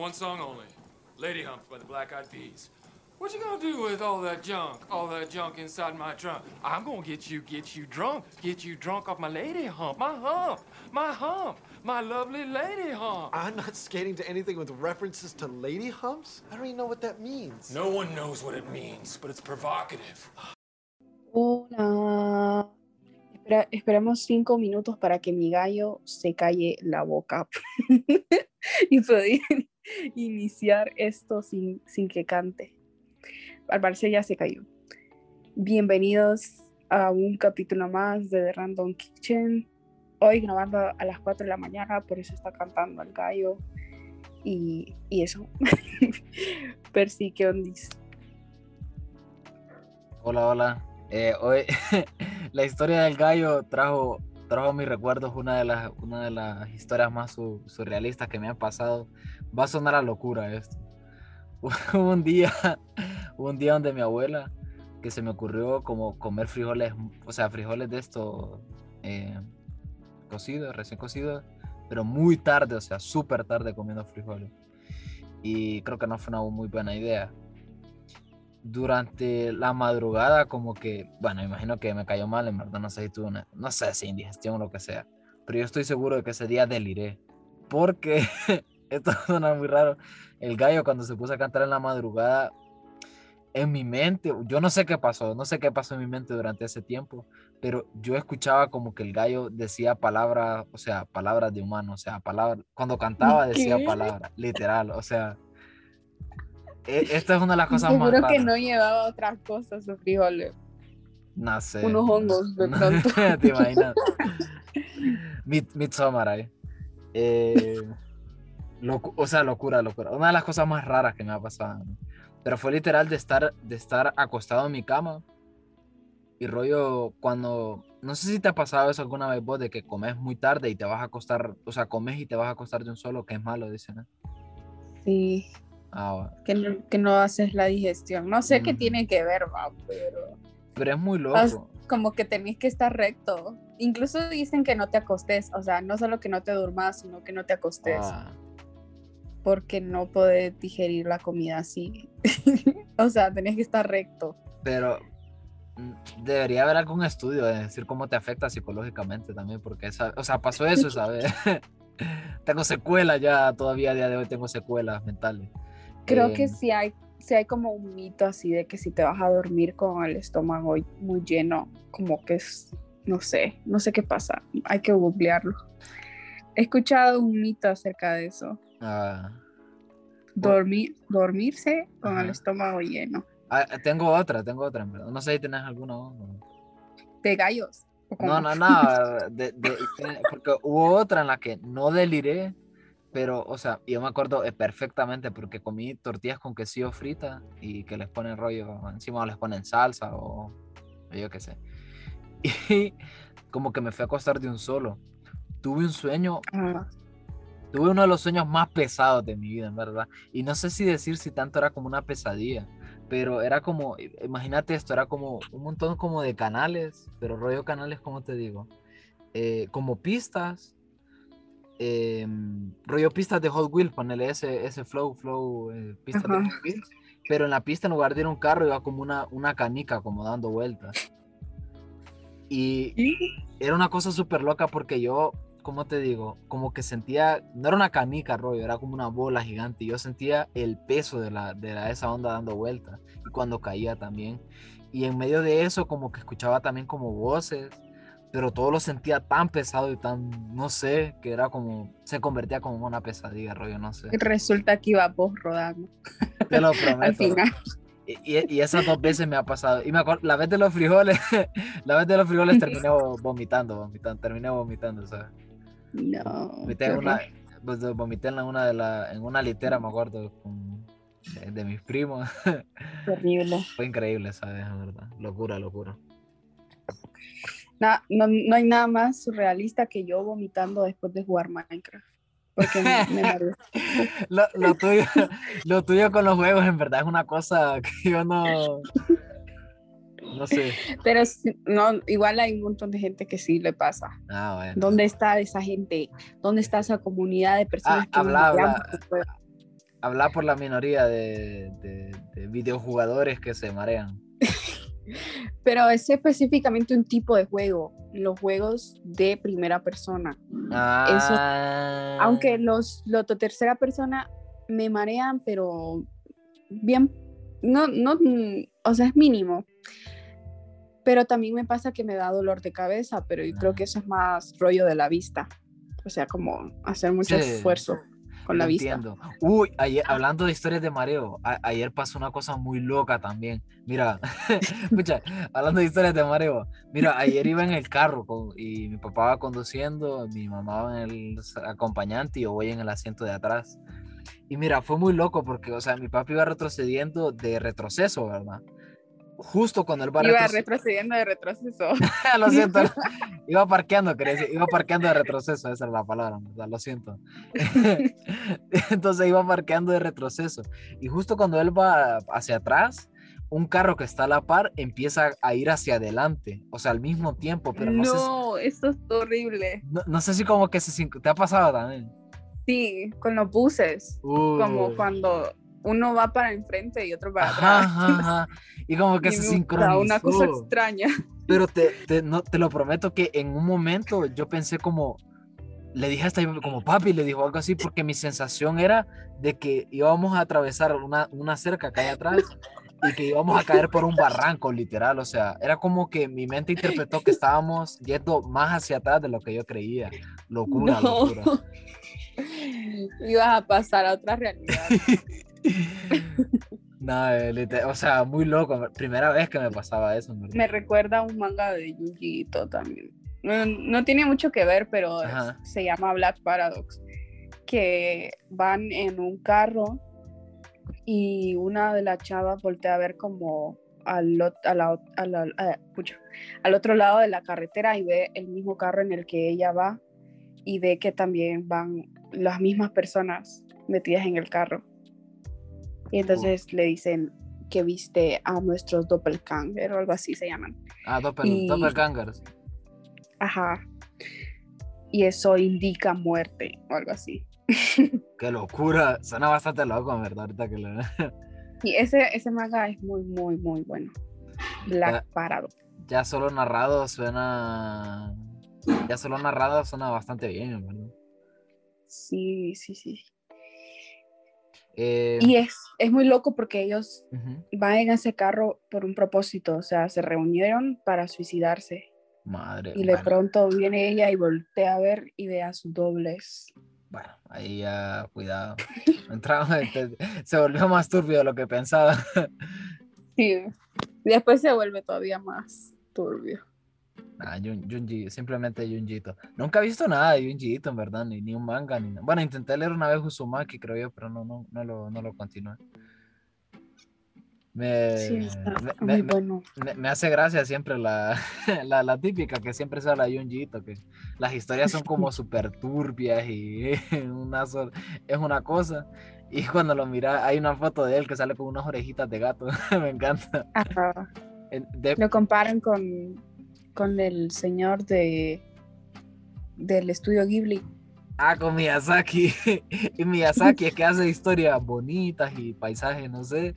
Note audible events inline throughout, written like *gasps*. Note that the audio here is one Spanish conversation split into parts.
One song only. Lady Humps by the Black Eyed Peas. What you gonna do with all that junk, all that junk inside my trunk? I'm gonna get you, get you drunk, get you drunk off my lady hump, my hump, my hump, my lovely lady hump. I'm not skating to anything with references to lady humps. I don't even know what that means. No one knows what it means, but it's provocative. Hola. Espera, esperamos cinco minutos para que mi gallo se calle la boca *laughs* y poder *laughs* iniciar esto sin, sin que cante. Al parecer ya se cayó. Bienvenidos a un capítulo más de The Random Kitchen. Hoy grabando a las 4 de la mañana, por eso está cantando el gallo. Y, y eso. *laughs* Percy, ¿qué ondis? Hola, hola. Eh, hoy *laughs* la historia del gallo trajo, trajo mis recuerdos una de las, una de las historias más su- surrealistas que me han pasado. Va a sonar a locura esto. Hubo *laughs* un día, un día donde mi abuela, que se me ocurrió como comer frijoles, o sea, frijoles de estos eh, cocidos, recién cocidos, pero muy tarde, o sea, súper tarde comiendo frijoles. Y creo que no fue una muy buena idea durante la madrugada como que, bueno, imagino que me cayó mal, en verdad, no sé si tuve una, no sé si indigestión o lo que sea, pero yo estoy seguro de que ese día deliré, porque, *laughs* esto suena muy raro, el gallo cuando se puso a cantar en la madrugada, en mi mente, yo no sé qué pasó, no sé qué pasó en mi mente durante ese tiempo, pero yo escuchaba como que el gallo decía palabras, o sea, palabras de humano, o sea, palabras, cuando cantaba decía palabras, literal, o sea, esta es una de las cosas más Seguro que raras. no llevaba otras cosas, sus frijoles. No sé. Unos hongos, de pronto. *laughs* ¿Te imaginas? Mid- Midsommar ahí. Eh, locu- o sea, locura, locura. Una de las cosas más raras que me ha pasado. ¿no? Pero fue literal de estar, de estar acostado en mi cama. Y rollo, cuando. No sé si te ha pasado eso alguna vez vos, de que comes muy tarde y te vas a acostar. O sea, comes y te vas a acostar de un solo, que es malo, dicen. ¿no? Sí, Ah, bueno. que no, que no haces la digestión. No sé qué Ujú. tiene que ver, va, pero Pero es muy loco. Como que tenés que estar recto. Incluso dicen que no te acostes, o sea, no solo que no te durmas, sino que no te acostes, Ah, porque no podés digerir la comida así. *laughs* o sea, tenés que estar recto. Pero mm, debería haber algún estudio de decir cómo te afecta psicológicamente también, porque esa, o sea, pasó eso, ¿sabes? *laughs* tengo secuelas ya, todavía a día de hoy tengo secuelas mentales. Creo que Eh, sí hay, sí hay como un mito así de que si te vas a dormir con el estómago muy lleno, como que es, no sé, no sé qué pasa, hay que googlearlo. He escuchado un mito acerca de eso, ah, dormir, dormirse con el estómago lleno. ah, tengo otra, tengo otra, en verdad. No sé si tenés alguna. De gallos. ¿o No, no, no, *laughs* de- de- porque hubo otra en la que no deliré, pero, o sea, yo me acuerdo eh, perfectamente porque comí tortillas con quesillo frita y que les ponen rollo encima o les ponen salsa o, o yo qué sé. *laughs* Y como que me fui a acostar de un solo. Tuve un sueño, Ah, tuve uno de los sueños más pesados de mi vida, en verdad. Y no sé si decir si tanto era como una pesadilla, pero era como, i- imagínate esto, era como un montón como de canales, pero rollo canales, ¿cómo te digo? Eh, como pistas, em, rollo pistas de Hot Wheels, ponele ese, ese flow, flow, eh, pistas de. Hot Wheels, pero en la pista en lugar de ir un carro iba como una, una canica, como dando vueltas. Y era una cosa súper loca porque yo, ¿cómo te digo? Como que sentía, no era una canica, rollo, era como una bola gigante. y Yo sentía el peso de, la, de la- esa onda dando vueltas y cuando caía también. Y en medio de eso, como que escuchaba también como voces, pero todo lo sentía tan pesado y tan, no sé, que era como, se convertía como una pesadilla, rollo, no sé. Resulta que iba vos rodando Te lo *laughs* al prometo. final. Y, y- y esas dos veces me ha pasado. Y me acuerdo, la vez de los frijoles, *laughs* la vez de los frijoles *laughs* terminé vo- vomitando, vomitando, terminé vomitando, ¿sabes? No. Vomité qué en una, pues, vomité en una de la, en una litera, me acuerdo, con- de, de mis primos. Terrible. Fue increíble, ¿sabes? La verdad. Locura, locura. Na- no, no hay nada más surrealista que yo vomitando después de jugar Minecraft. Porque me, me. *laughs* Lo, lo tuyo, lo tuyo con los juegos, en verdad, es una cosa que yo no. No sé. Pero no, igual hay un montón de gente que sí le pasa. Ah, bueno. ¿Dónde está esa gente? ¿Dónde está esa comunidad de personas Ah, que habla, habla. habla por la minoría de, de- de videojugadores que se marean. *laughs* Pero es específicamente un tipo de juego, los juegos de primera persona. Ah, Aunque los, los de tercera persona me marean, pero bien, no, no, o sea, es mínimo. Pero también me pasa que me da dolor de cabeza, pero yo creo que eso es más rollo de la vista. O sea, como hacer mucho Sí. esfuerzo con la Lo vista. entiendo. Uy, ayer, hablando de historias de mareo, a- ayer pasó una cosa muy loca también. Mira, *laughs* escucha, hablando de historias de mareo, mira, ayer iba en el carro con- y mi papá va conduciendo, mi mamá va en el acompañante y yo voy en el asiento de atrás. Y mira, fue muy loco porque, o sea, mi papá iba retrocediendo de retroceso, ¿verdad? Justo cuando él va Iba retroce- retrocediendo de retroceso. *laughs* lo siento. *laughs* Iba parqueando, quería decir, iba parqueando de retroceso, esa es la palabra, ¿verdad? Lo siento. *laughs* Entonces iba parqueando de retroceso. Y justo cuando él va hacia atrás, un carro que está a la par empieza a ir hacia adelante, o sea, al mismo tiempo, pero no, sé, si- No, esto es horrible. no, no sé si como que se te ha pasado también. Sí, con los buses. Como Uy. cuando uno va para enfrente y otro para Ajá, atrás. ajá, ajá. *laughs* Y como que Y se sincronizó. Una cosa extraña. Pero te, *laughs* te- no, te lo prometo que en un momento yo pensé como, le dije hasta como papi, le dijo algo así, porque mi sensación era de que íbamos a atravesar una, una cerca que hay atrás y que íbamos a caer por un barranco, literal. O sea, era como que mi mente interpretó que estábamos yendo más hacia atrás de lo que yo creía. Locura, No. locura. *laughs* Ibas a pasar a otra realidad. *laughs* No, eh, o sea, muy loco. Primera vez que me pasaba eso. verdad. Me recuerda a un manga de Yuji Ito también. No, no tiene mucho que ver, pero es- se llama Black Paradox. Que van en un carro y una de las chavas voltea a ver como al, a la a la- a- pucha, al otro lado de la carretera y ve el mismo carro en el que ella va y ve que también van las mismas personas metidas en el carro. Y entonces le dicen que viste a nuestros doppelganger o algo así se llaman. Ah, doppel, Y- doppelgangers. Ajá. Y eso indica muerte o algo así. *laughs* Qué locura. Suena bastante loco, en verdad, ahorita que lo... Y ese, ese manga es muy, muy, muy bueno. Black Paradox. ya solo narrado suena. Ya solo narrado suena bastante bien, en verdad. Sí, sí, sí. Eh, Y es, es muy loco porque ellos van en ese carro por un propósito. O sea, se reunieron para suicidarse. Madre. Y de bueno, pronto viene ella y voltea a ver y ve a sus dobles. bueno, ahí ya, cuidado. *laughs* Te- se volvió más turbio de lo que pensaba. *laughs* Sí. Después se vuelve todavía más turbio. Nah, Jun- Junji, simplemente Junjito. Nunca he visto nada de Junjito, en verdad, ni, ni un manga, ni nada. Bueno, intenté leer una vez Uzumaki, creo yo, pero no, no, no, lo, no lo continué. Me, Sí, está me- muy me- bueno. me, hace gracia siempre la, *laughs* la, la típica que siempre se habla de Junjiito, que las historias son como súper turbias y *laughs* una es una cosa. Y cuando lo mira, hay una foto de él que sale con unas orejitas de gato. *laughs* me encanta. Ajá. De- Lo comparan con, con el señor de del estudio Ghibli. ah, con Miyazaki. *laughs* y Miyazaki es que hace historias bonitas y paisajes, no sé.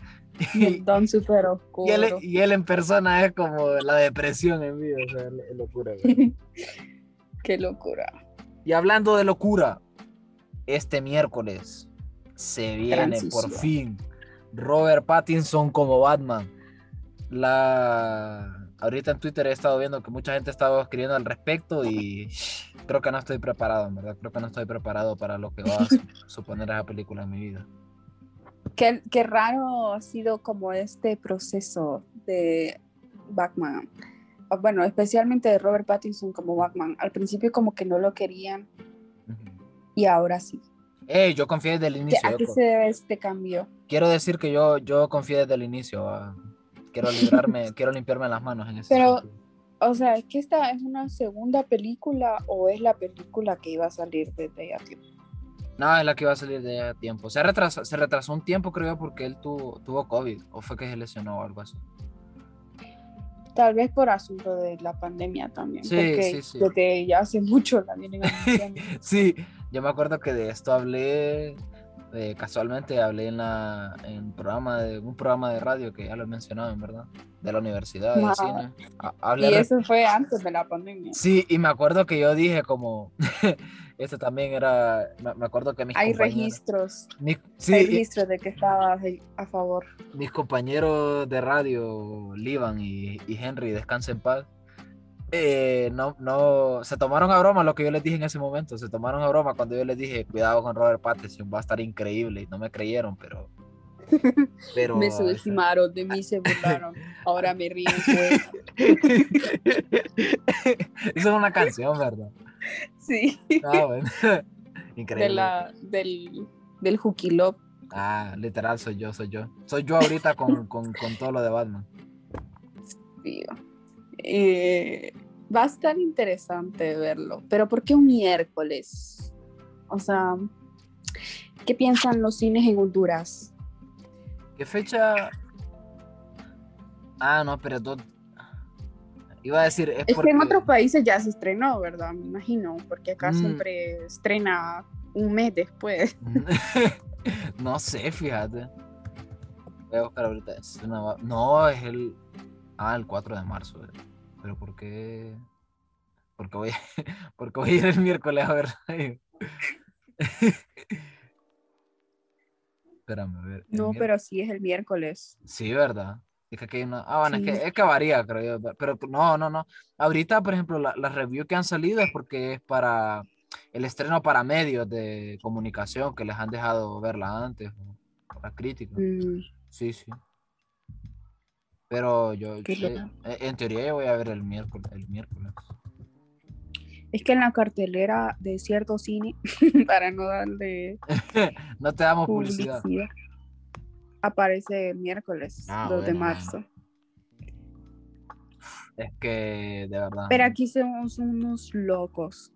Y, *laughs* Don super oscuro. y él, y él en persona es como la depresión en vida. O sea, es locura. *laughs* Qué locura. Y hablando de locura, este miércoles se viene por fin Robert Pattinson como Batman. La ahorita en Twitter he estado viendo que mucha gente estaba escribiendo al respecto y *sighs* creo que no estoy preparado, en verdad. Creo que no estoy preparado para lo que va a su- *laughs* suponer esa película en mi vida. Qué, qué raro ha sido como este proceso de Batman. O Bueno, especialmente de Robert Pattinson como Batman. Al principio como que no lo querían y ahora sí. Ey, yo confié desde el ¿Qué- inicio. ¿A qué se debe este cambio? Quiero decir que yo, yo confié desde el inicio. ah. Quiero librarme, *laughs* quiero limpiarme las manos en ese Pero- sentido. O sea, ¿es que esta es una segunda película o es la película que iba a salir desde ya tiempo? No, es la que iba a salir de a tiempo. Se retrasó, se retrasó un tiempo, creo yo, porque él tuvo, tuvo COVID. O fue que se lesionó o algo así. Tal vez por asunto de la pandemia también. Sí, porque sí, sí. desde ya hace mucho la vienen anunciando. *laughs* Sí, yo me acuerdo que de esto hablé eh, casualmente hablé en la en programa de un programa de radio que ya lo he mencionado, en verdad, de la universidad de Wow. cine. Ha- hablé Y eso fue antes de la pandemia. Sí, y me acuerdo que yo dije como *laughs* esto también era me, acuerdo que mis Hay registros, mis- sí, hay registros de que estabas a favor. mis compañeros de radio, Livan y, y Henry, descansa en paz, eh, no, no, se tomaron a broma lo que yo les dije en ese momento, se tomaron a broma cuando yo les dije, cuidado con Robert Pattinson, va a estar increíble, no me creyeron, pero... *laughs* pero Me subestimaron, de mí se burlaron. *laughs* Ahora me ríen, pues. *laughs* Eso es una canción, ¿verdad? Sí, Ah, bueno. Increíble. de la, del, del Juquilop. Ah, literal, soy yo, soy yo. Soy yo ahorita con, con, con todo lo de Batman. tío. Eh, va a estar interesante verlo, pero ¿por qué un miércoles? O sea, ¿qué piensan los cines en Honduras? ¿Qué fecha? Ah, no, pero tú... Iba a decir, es, Es que en otros países ya se estrenó, ¿verdad? Me imagino, porque acá Mm. siempre estrena un mes después. *laughs* no sé, fíjate. Voy a buscar ahorita. No, es el. Ah, el 4 de marzo. eh. Pero ¿por qué? Porque voy, *laughs* porque voy a ir el miércoles a ver. radio? *laughs* Espérame, a ver. No, miércoles- pero sí es el miércoles. Sí, ¿verdad? Es que aquí hay una... Ah, bueno, Sí. es, que, es que varía, creo yo. Pero no, no, no. Ahorita, por ejemplo, la- las reviews que han salido es porque es para el estreno para medios de comunicación que les han dejado verla antes, para críticos. Mm, Sí, sí. Pero yo, loco. en teoría yo voy a ver el miércoles. El miércoles. Es que en la cartelera de cierto cine, *laughs* para no darle *laughs* No te damos publicidad. publicidad, aparece el miércoles, Ah, 2 de bueno, marzo. Es que, de verdad. Pero aquí somos unos locos.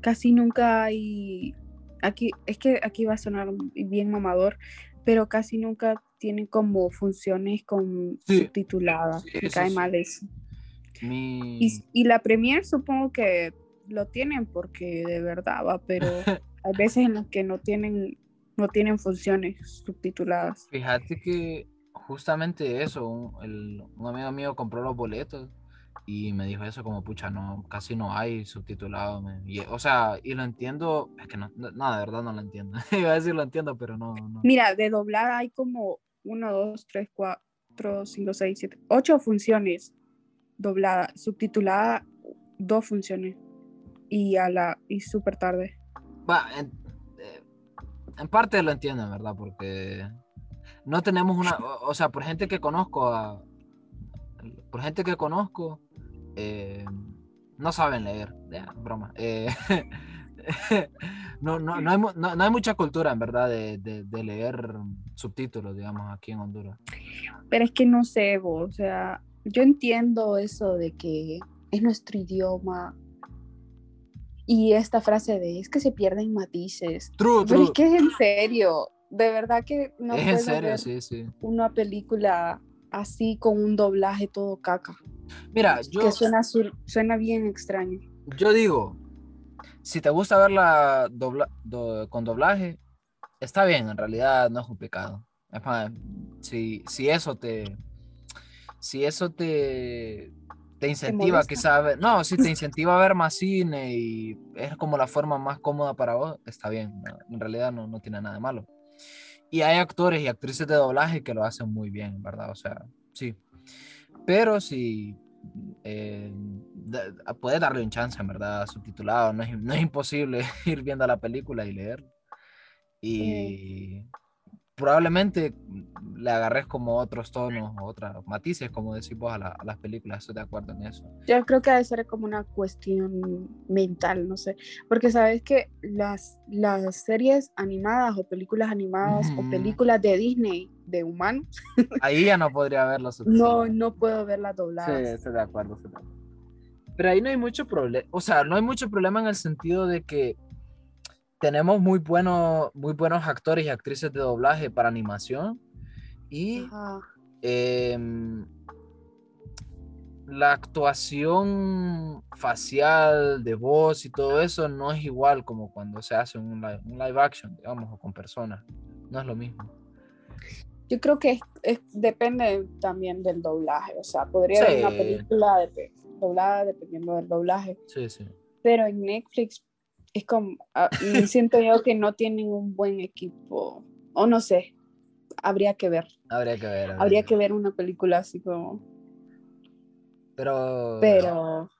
Casi nunca hay. Aquí, es que aquí va a sonar bien mamador, pero casi nunca tienen como funciones con Sí. subtituladas. Sí, Me cae sí. mal eso. Mi... Y, y la Premier supongo que lo tienen porque de verdad va, pero *laughs* hay veces en las que no tienen, no tienen funciones subtituladas. Fíjate que justamente eso, un, el- un amigo mío compró los boletos y me dijo eso como, pucha, no, casi no hay subtitulado. y, o sea, y lo entiendo, es que no, no, no, de verdad no lo entiendo. *laughs* Iba a decir lo entiendo, pero no, no. Mira, de doblada hay como 1, 2, 3, 4, 5, 6, 7, 8 funciones doblada, subtitulada, dos funciones. Y a la y súper tarde. Va, en, eh, en parte lo entiendo, en verdad, porque no tenemos una, o, o sea, por gente que conozco, a- por gente que conozco, eh, no saben leer, ya, broma. eh, *laughs* no, no, no, hay, no- no hay mucha cultura, en verdad, de, de- de leer subtítulos, digamos, aquí en Honduras. Pero es que no sé, bo, o sea, yo entiendo eso de que es nuestro idioma. Y esta frase de es que se pierden matices. True, Pero es que es en serio. De verdad que no es en serio, ver sí, sí. una película así con un doblaje todo caca. Mira, yo, Que suena, sur- suena bien extraño. yo digo, si te gusta verla dobla- do- con doblaje, está bien, en realidad no es un pecado. Es más, si, si eso te, si eso te, te incentiva molesta? quizá a ver, no, si te incentiva a ver más cine y es como la forma más cómoda para vos, está bien, no, en realidad no, no tiene nada de malo. Y hay actores y actrices de doblaje que lo hacen muy bien, ¿verdad? O sea, sí. Pero si eh, puedes darle un chance, en verdad, subtitulado, no es, no es imposible *laughs* ir viendo la película y leer. Y probablemente le agarres como otros tonos, otros matices, como decís vos, a, la- a las películas, estoy de acuerdo en eso. Yo creo que debe ser como una cuestión mental, no sé. Porque sabes que las, las series animadas o películas animadas Ujú. o películas de Disney de humanos, *laughs* Ahí ya no podría verlo. no, no puedo verlas Sí, dobladas. estoy de acuerdo, estoy de acuerdo. Pero ahí no hay mucho problema, o sea, no hay mucho problema en el sentido de que tenemos muy buenos, muy buenos actores y actrices de doblaje para animación y em, la actuación facial, de voz y todo eso no es igual como cuando se hace un live, un live action, digamos, o con personas. No es lo mismo. Yo creo que es- es- depende también del doblaje. O sea, podría haber una película de- doblada dependiendo del doblaje. Sí, sí. Pero en Netflix es como, y siento yo que no tienen un buen equipo. O no sé, habría que ver. Habría que ver. Habría que ver una película así como, Pero. pero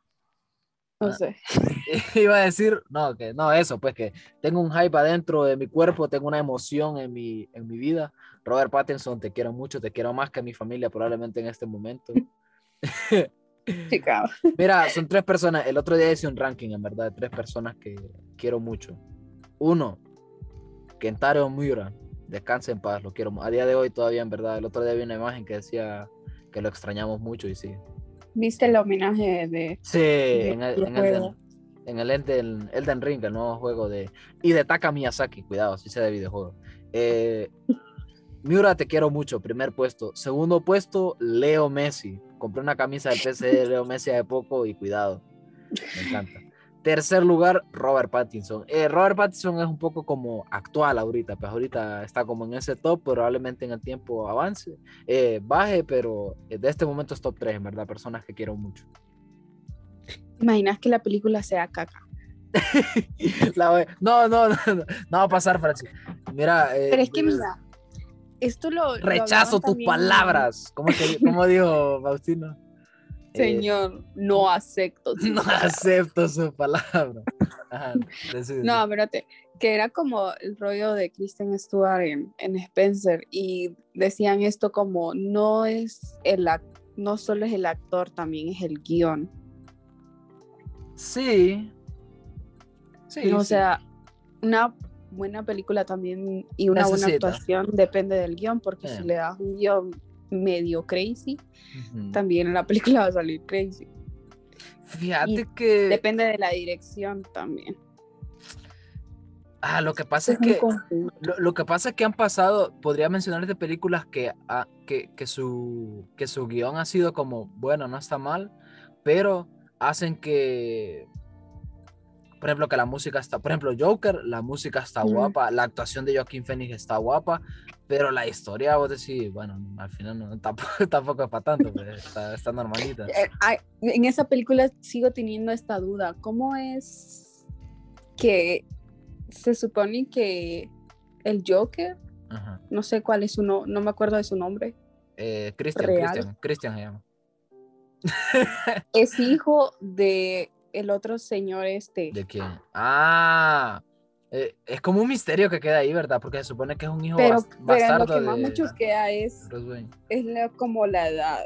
no Ah. sé. *laughs* Iba a decir, no, que no, eso, pues que tengo un hype adentro de mi cuerpo, tengo una emoción en mi, en mi vida. Robert Pattinson, te quiero mucho, te quiero más que mi familia probablemente en este momento. *laughs* Mira, son tres personas. El otro día hice un ranking, en verdad, de tres personas que quiero mucho. Uno, Kentaro Miura. Descanse en paz, lo quiero. A día de hoy todavía, en verdad. El otro día vi una imagen que decía que lo extrañamos mucho y sí. ¿Viste el homenaje de Sí, en el, en el, en el Elden, Elden Ring, el nuevo juego de... Y de Taka Miyazaki, cuidado, si sea de videojuego. Eh, *laughs* Miura, te quiero mucho, primer puesto. Segundo puesto, Leo Messi. Compré una camisa del PC de Leo Messi hace poco y cuidado, me encanta. Tercer lugar, Robert Pattinson. Eh, Robert Pattinson es un poco como actual ahorita, pues ahorita está como en ese top, probablemente en el tiempo avance, eh, baje, pero de este momento es top 3, en verdad, personas que quiero mucho. ¿Imaginas que la película sea caca? *laughs* La No, no, no, no, no va a pasar, Francis. Mira, eh, Pero es que mira, esto lo... lo rechazo tus también- palabras. ¿Cómo, te- *laughs* cómo dijo Faustino? Eh, Señor, no acepto. *laughs* sus no palabras. acepto su palabra. Ajá, No, espérate, que era como el rollo de Kristen Stewart en, en Spencer y decían esto como no es el no solo es el actor, también es el guion. Sí. Sí. o sí. sea, una buena película también y una buena actuación depende del guion, porque si le das un guion medio crazy, Ujú. también la película *laughs* va a salir crazy. Fíjate y que. Depende de la dirección también. Ah, lo que pasa es que. Lo, lo que pasa es que han pasado, podría mencionar de películas que, ah, que, que, su, que su guion ha sido como, bueno, no está mal, pero hacen que, por ejemplo, que la música está, por ejemplo, Joker, la música está guapa, la actuación de Joaquín Phoenix está guapa, pero la historia, vos decís, bueno, al final no, *laughs* tampoco, tampoco es para tanto, pues, está, está normalita. Eh, en esa película sigo teniendo esta duda. ¿Cómo es que se supone que el Joker, no sé cuál es su no, no me acuerdo de su nombre, Eh, Christian, Real. Christian, Christian se llama. es hijo de el otro señor este? ¿De quién? Ah, eh, es como un misterio que queda ahí, ¿verdad? Porque se supone que es un hijo Pero, bas- pero bastardo lo que más de me chusquea es, es la- como la edad.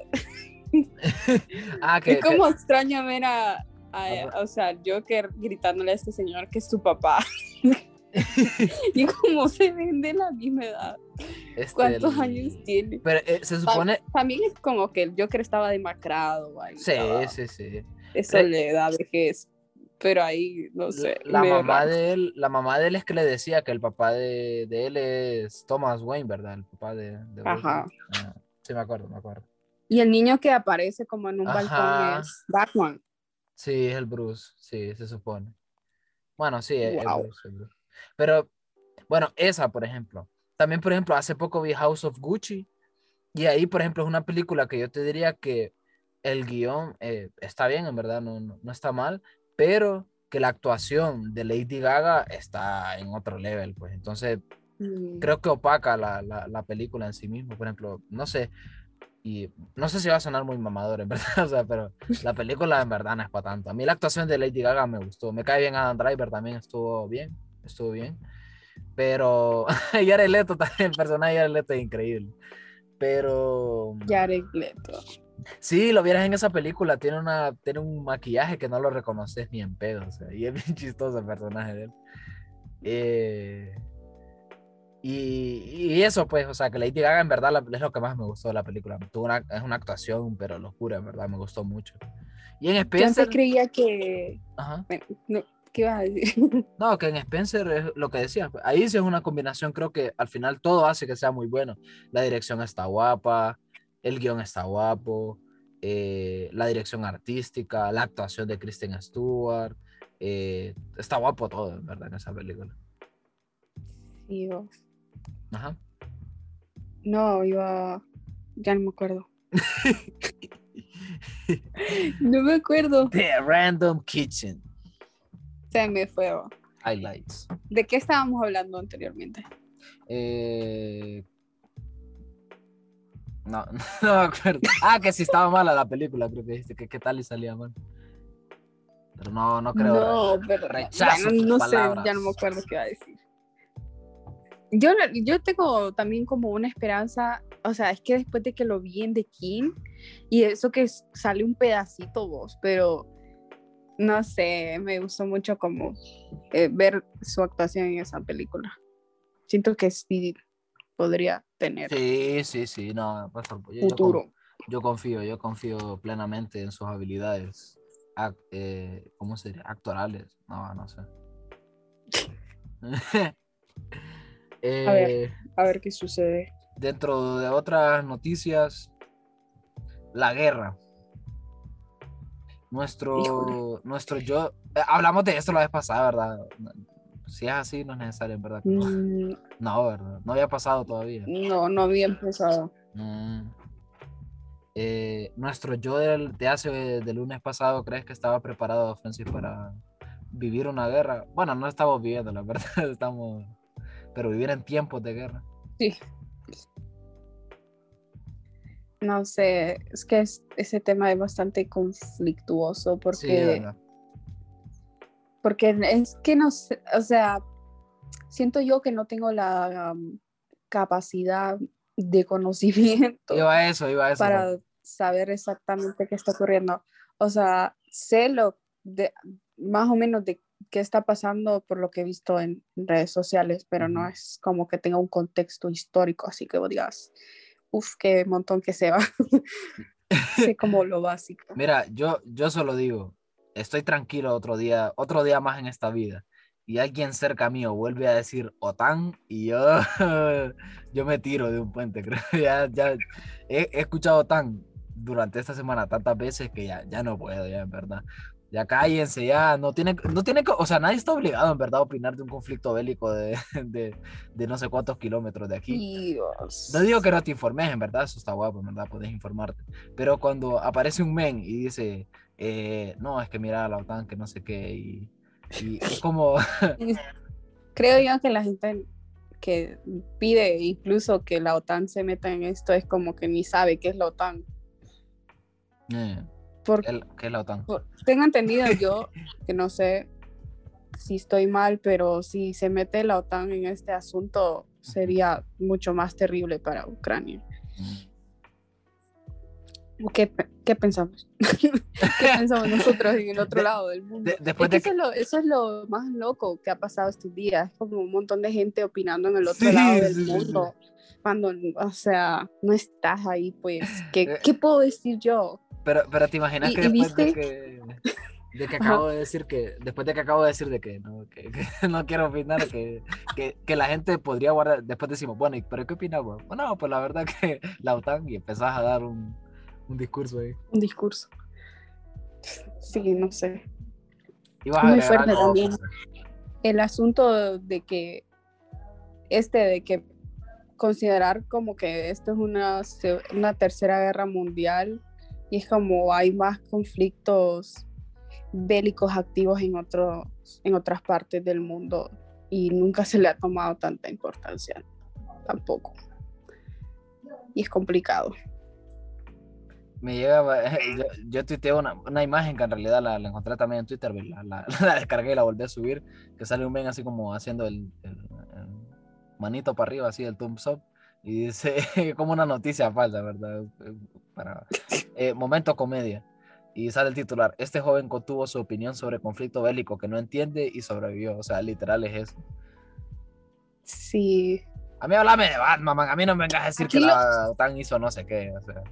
*laughs* Ah, que, Es como extraño ver a, a- Ah, o sea, Joker gritándole a este señor que es su papá. *laughs* y como se ven de la misma edad. que, este, ¿Cuántos el- años tiene? Pero eh, se supone, También es como que el Joker estaba demacrado, ahí sí, estaba sí, sí. De soledad, vejez. Pero ahí, no sé. La mamá raro. de él, la mamá de él es que le decía que el papá de, de él es Thomas Wayne, ¿verdad? El papá de, de Ajá. Ah, sí, me acuerdo, me acuerdo. Y el niño que aparece como en un Ajá. balcón es Batman. Sí, es el Bruce, sí, se supone. Bueno, sí, es, es Wow. Bruce, es Bruce. Pero, bueno, esa, por ejemplo. También, por ejemplo, hace poco vi House of Gucci. Y ahí, por ejemplo, es una película que yo te diría que el guion eh, está bien, en verdad, no, no, no está mal, pero que la actuación de Lady Gaga está en otro level, pues. Entonces, Mm. creo que opaca la, la, la película en sí mismo. Por ejemplo, no sé, y no sé si va a sonar muy mamador, en *laughs* verdad, o sea, pero la película en verdad no es para tanto. A mí la actuación de Lady Gaga me gustó. Me cae bien Adam Driver, también estuvo bien, estuvo bien. Pero *laughs* Jared Leto también, el personaje de Jared Leto es increíble. Pero Jared Leto. Sí, lo vieras en esa película, tiene, una, tiene un maquillaje que no lo reconoces ni en pedo, o sea, y es *laughs* bien chistoso el personaje de él. Eh, y, y eso, pues, o sea, que Lady Gaga en verdad la- es lo que más me gustó de la película. Tuvo una, es una actuación, pero locura, en verdad, me gustó mucho. Y en Yo Spencer, antes creía que. ajá, bueno, no, ¿Qué ibas a decir? no, que en Spencer es lo que decía, pues, ahí sí es una combinación, creo que al final todo hace que sea muy bueno. La dirección está guapa, el guion está guapo, eh, la dirección artística, la actuación de Kristen Stewart. eh, está guapo todo, en verdad, en esa película. Sí, vos. Ajá. No, iba. Ya no me acuerdo. *laughs* No me acuerdo. The Random Kitchen. Se me fue. Highlights. ¿De qué estábamos hablando anteriormente? Eh, *laughs* No, no me acuerdo. Ah, que si estaba mala la película, creo que dijiste que qué tal y salía mal. Pero no, no creo. No, pero rechazo no sé, ya no me acuerdo qué iba a decir. Yo, yo tengo también como una esperanza, o sea, es que después de que lo vi en The King, y eso que sale un pedacito vos, pero no sé, me gustó mucho como eh, ver su actuación en esa película. Siento que sí podría tener Sí, sí, sí, no, yo- futuro. Yo, confío, yo confío plenamente en sus habilidades, eh, ¿cómo se diría? Actorales, no, no sé. Eh, *laughs* A ver. A ver qué sucede. Dentro de otras noticias, la guerra. Nuestro, Híjole. nuestro yo, eh, hablamos de esto la vez pasada, ¿verdad? Si es así, no es necesario, en verdad. Mm, *laughs* No, ¿verdad? No había pasado todavía. no, no había empezado. Mm. Eh, nuestro yo del- de hace del lunes pasado, ¿crees que estaba preparado, Francis, para vivir una guerra? Bueno, no estamos viviendo, la verdad, *laughs* estamos, pero vivir en tiempos de guerra. Sí. No sé, es que es- ese tema es bastante conflictuoso Sí, porque, ¿verdad? Porque es que no sé, o sea, siento yo que no tengo la um, capacidad de conocimiento Iba a eso, iba a eso. para saber exactamente qué está ocurriendo. O sea, sé lo de más o menos de qué está pasando por lo que he visto en redes sociales, pero no es como que tenga un contexto histórico, así que vos digas, uff, qué montón que se va. *laughs* sé como lo básico. Mira, yo, yo solo digo, estoy tranquilo otro día, otro día más en esta vida. Y alguien cerca mío vuelve a decir OTAN y yo, *laughs* yo me tiro de un puente. *laughs* Creo ya, ya he, he escuchado OTAN durante esta semana tantas veces que ya, ya no puedo, ya en verdad. Ya cállense, ya no tienen, no tienen, que- o sea, nadie está obligado en verdad a opinar de un conflicto bélico de, *laughs* de, de no sé cuántos kilómetros de aquí. Dios. No digo que no te informes, en verdad, eso está guapo, en verdad, puedes informarte. Pero cuando aparece un men y dice, eh, no, es que mira la OTAN, que no sé qué, y, y es *laughs* como, *laughs* Creo yo que la gente que pide incluso que la OTAN se meta en esto es como que ni sabe qué es la OTAN. eh, Porque el- ¿qué es la OTAN? Por- Tengo entendido yo *laughs* que no sé si estoy mal, pero si se mete la OTAN en este asunto sería mucho más terrible para Ucrania. Mm. ¿Qué, qué pensamos? *laughs* ¿Qué pensamos nosotros en el otro De- lado del mundo? de- después Es que de eso, es lo, eso es lo más loco que ha pasado estos días, como un montón de gente opinando en el otro Sí, lado del sí, sí, sí. mundo. Cuando, o sea, no estás ahí, pues, ¿qué, Eh, ¿qué puedo decir yo? Pero, pero te imaginas ¿Y- que después de viste? que, de que *laughs* Ajá. acabo de decir que, después de que acabo de decir de que no, que, *laughs* que no quiero opinar, que, que, que la gente podría guardar, después decimos, bueno, ¿y ¿pero qué opinamos? Bueno, pues la verdad que la OTAN y empezás a dar un, un discurso ahí. Un discurso. Sí, no sé. Muy fuerte también. El asunto de que este de que considerar como que esto es una, una tercera guerra mundial y es como hay más conflictos bélicos activos en otros en otras partes del mundo y nunca se le ha tomado tanta importancia tampoco y es complicado Me llega, *laughs* yo, yo tuiteé una, una imagen que en realidad la, la encontré también en Twitter, la, la, *laughs* la descargué y la volví a subir, que sale un men así como haciendo el, el- el manito para arriba, así el thumbs up, y dice *laughs* como una noticia falsa, ¿verdad? Para, eh, momento comedia. Y sale el titular, este joven contuvo su opinión sobre conflicto bélico que no entiende y sobrevivió, o sea, literal es eso. sí A mí hablame de Batman, man, a mí no me vengas a decir Aquí que la OTAN hizo no sé qué, o sea.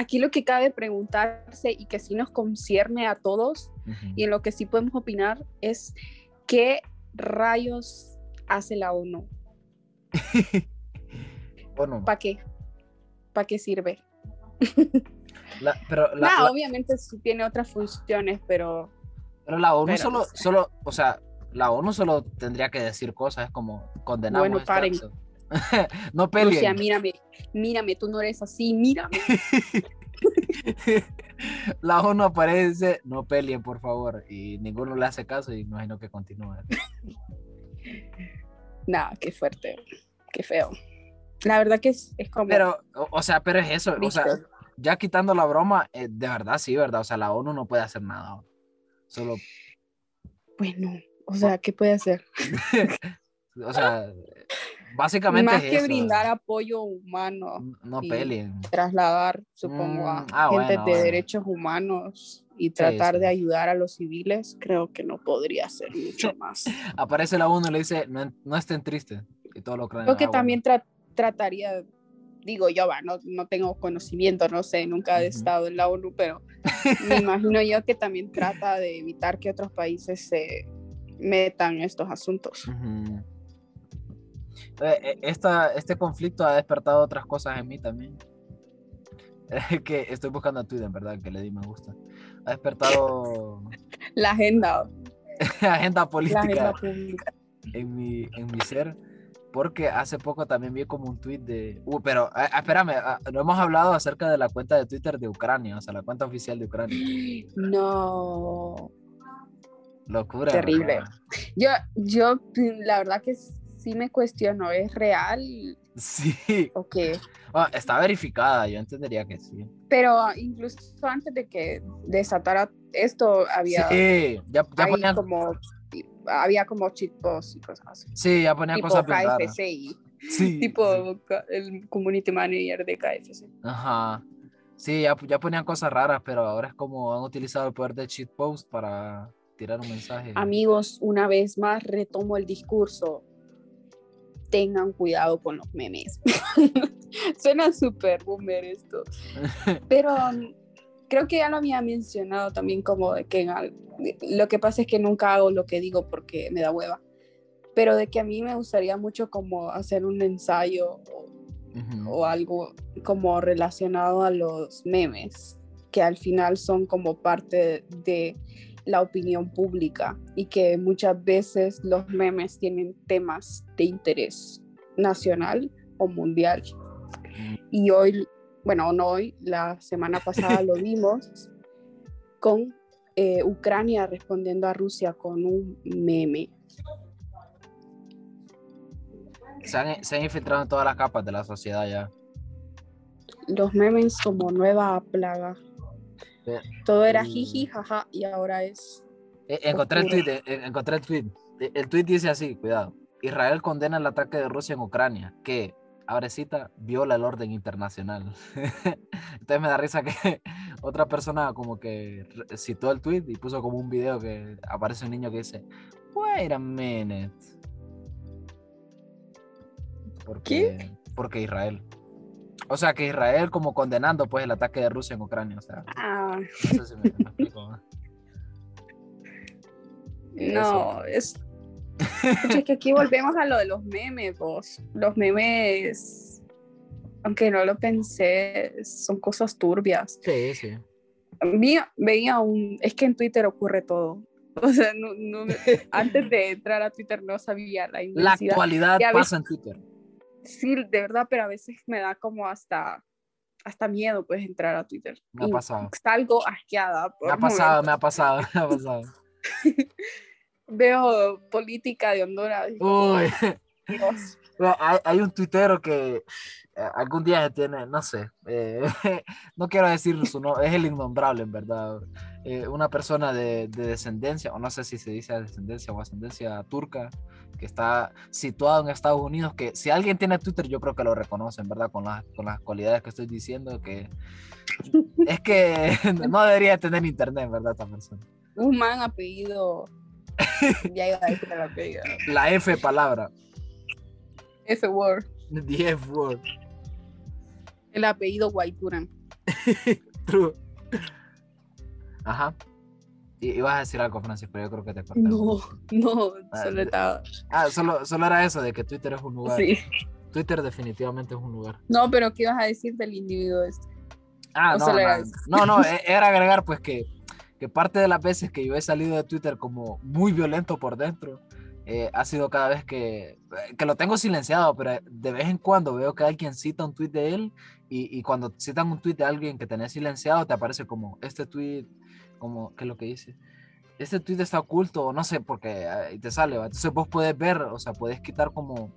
Aquí lo que cabe preguntarse y que sí nos concierne a todos y en lo que sí podemos opinar es qué rayos hace la ONU, *laughs* Bueno, ¿para qué? ¿Para qué sirve? *laughs* La- pero, la, Nah, la- obviamente sí tiene otras funciones, pero pero la ONU pero solo, no sé. solo, o sea, la ONU solo tendría que decir cosas, como condenamos Bueno, este paren. acto. *laughs* no peleen. Rusia, mírame, mírame, tú no eres así, mírame. *laughs* la ONU aparece, no peleen, por favor. Y ninguno le hace caso y imagino que continúa. *laughs* Nah, qué fuerte, qué feo. La verdad que es, es como Pero, o, o sea, pero es eso, o sea, triste. ya quitando la broma, eh, de verdad sí, ¿verdad? O sea, la ONU no puede hacer nada. Solo, Bueno, o sea, ¿qué puede hacer? o sea, básicamente Más es que eso, brindar apoyo humano, No y trasladar, supongo, a Mm, ah, gente bueno, de bueno. derechos humanos y tratar sí. de ayudar a los civiles, creo que no podría hacer mucho más. *laughs* Aparece la ONU y le dice, no, no estén tristes. Y todo lo creen. Creo que "Ah, bueno". también tra- trataría, digo yo, va, no, no tengo conocimiento, no sé, nunca he Ujú. estado en la ONU, pero me *laughs* imagino yo que también trata de evitar que otros países se metan en estos asuntos. Eh, eh, esta, este conflicto ha despertado otras cosas en mí también. *laughs* Que estoy buscando a Twitter, verdad, que le di me gusta. Ha despertado *laughs* La agenda, *laughs* agenda la política agenda pública. en mi, en mi ser. Porque hace poco también vi como un tweet de. Uh, pero ah, espérame, ah, no hemos hablado acerca de la cuenta de Twitter de Ucrania, o sea, la cuenta oficial de Ucrania. No, Locura. Terrible. yo, yo la verdad que sí me cuestiono, ¿es real Sí. o qué? Ah, está verificada, yo entendería que sí. Pero incluso antes de que desatara esto, había, Sí, ya, ya ponían, como, había como cheat posts y cosas así. sí, ya ponían Tipo cosas. KFC y Sí, *laughs* tipo sí. el community manager de KFC. Ajá. Sí, ya, ya ponían cosas raras, pero ahora es como han utilizado el poder de cheat post para tirar un mensaje. Amigos, una vez más retomo el discurso. Tengan cuidado con los memes. *laughs* Suena súper boomer esto. *laughs* Pero um, creo que ya lo había mencionado también como de que en al- lo que pasa es que nunca hago lo que digo porque me da hueva. Pero de que a mí me gustaría mucho como hacer un ensayo o algo como relacionado a los memes, que al final son como parte de la opinión pública y que muchas veces los memes tienen temas de interés nacional o mundial. Y hoy, bueno, no hoy, la semana pasada lo *laughs* vimos con eh, Ucrania respondiendo a Rusia con un meme. Se han, se han infiltrado en todas las capas de la sociedad ya. Los memes como nueva plaga. Todo era jiji, jaja, y ahora es Eh, Encontré el tweet, eh, encontré el tweet. Eh, El tweet dice así, cuidado. Israel condena el ataque de Rusia en Ucrania, que, abre cita, viola el orden internacional. *laughs* Entonces me da risa que *laughs* otra persona como que citó el tweet y puso como un video que aparece un niño que dice, wait a minute. Porque, porque Israel. O sea, que Israel como condenando pues el ataque de Rusia en Ucrania. O sea, Ah, *laughs* no es. Pucha, es que aquí volvemos a lo de los memes, vos. Los memes, aunque no lo pensé, son cosas turbias. Sí, sí. Vi- veía un. Es que en Twitter ocurre todo. *laughs* O sea, no, no antes de entrar a Twitter no sabía la La actualidad pasa en Twitter. Sí, de verdad, pero a veces me da como hasta. Hasta miedo, pues, entrar a Twitter. Me ha Y pasado. Salgo asqueada. por Me ha pasado, me ha pasado, *laughs* me ha *laughs* pasado. Veo política de Honduras. Uy, Dios. *laughs* Hay, hay un tuitero que eh, algún día se tiene, no sé, eh, no quiero decir su nombre, es el innombrable en verdad. Eh, una persona de, de descendencia, o no sé si se dice descendencia o ascendencia turca, que está situado en Estados Unidos, que si alguien tiene Twitter yo creo que lo reconoce, en verdad, con las, con las cualidades que estoy diciendo, que *laughs* es que *laughs* no debería tener internet, verdad, esta persona. Un man apellido. *laughs* ya iba a decir el apellido. La F palabra, F word. the F word, El apellido Guayturan. true. Ajá. Y ibas a decir algo, Francis, pero yo creo que te corté. No, no, Ah, solo estaba. Ah, solo, solo era eso, de que Twitter es un lugar. Sí. Twitter definitivamente es un lugar. No, pero ¿qué ibas a decir del individuo este? Ah, ¿O no, no, no, no, *laughs* e- era agregar pues que, que parte de las veces que yo he salido de Twitter como muy violento por dentro, eh, ha sido cada vez que, que lo tengo silenciado, pero de vez en cuando veo que alguien cita un tweet de él y, y cuando citan un tweet de alguien que tenés silenciado, te aparece como este tweet, como, ¿qué es lo que dice? Este tweet está oculto, no sé, porque ahí te sale, ¿va? entonces vos puedes ver, o sea, puedes quitar como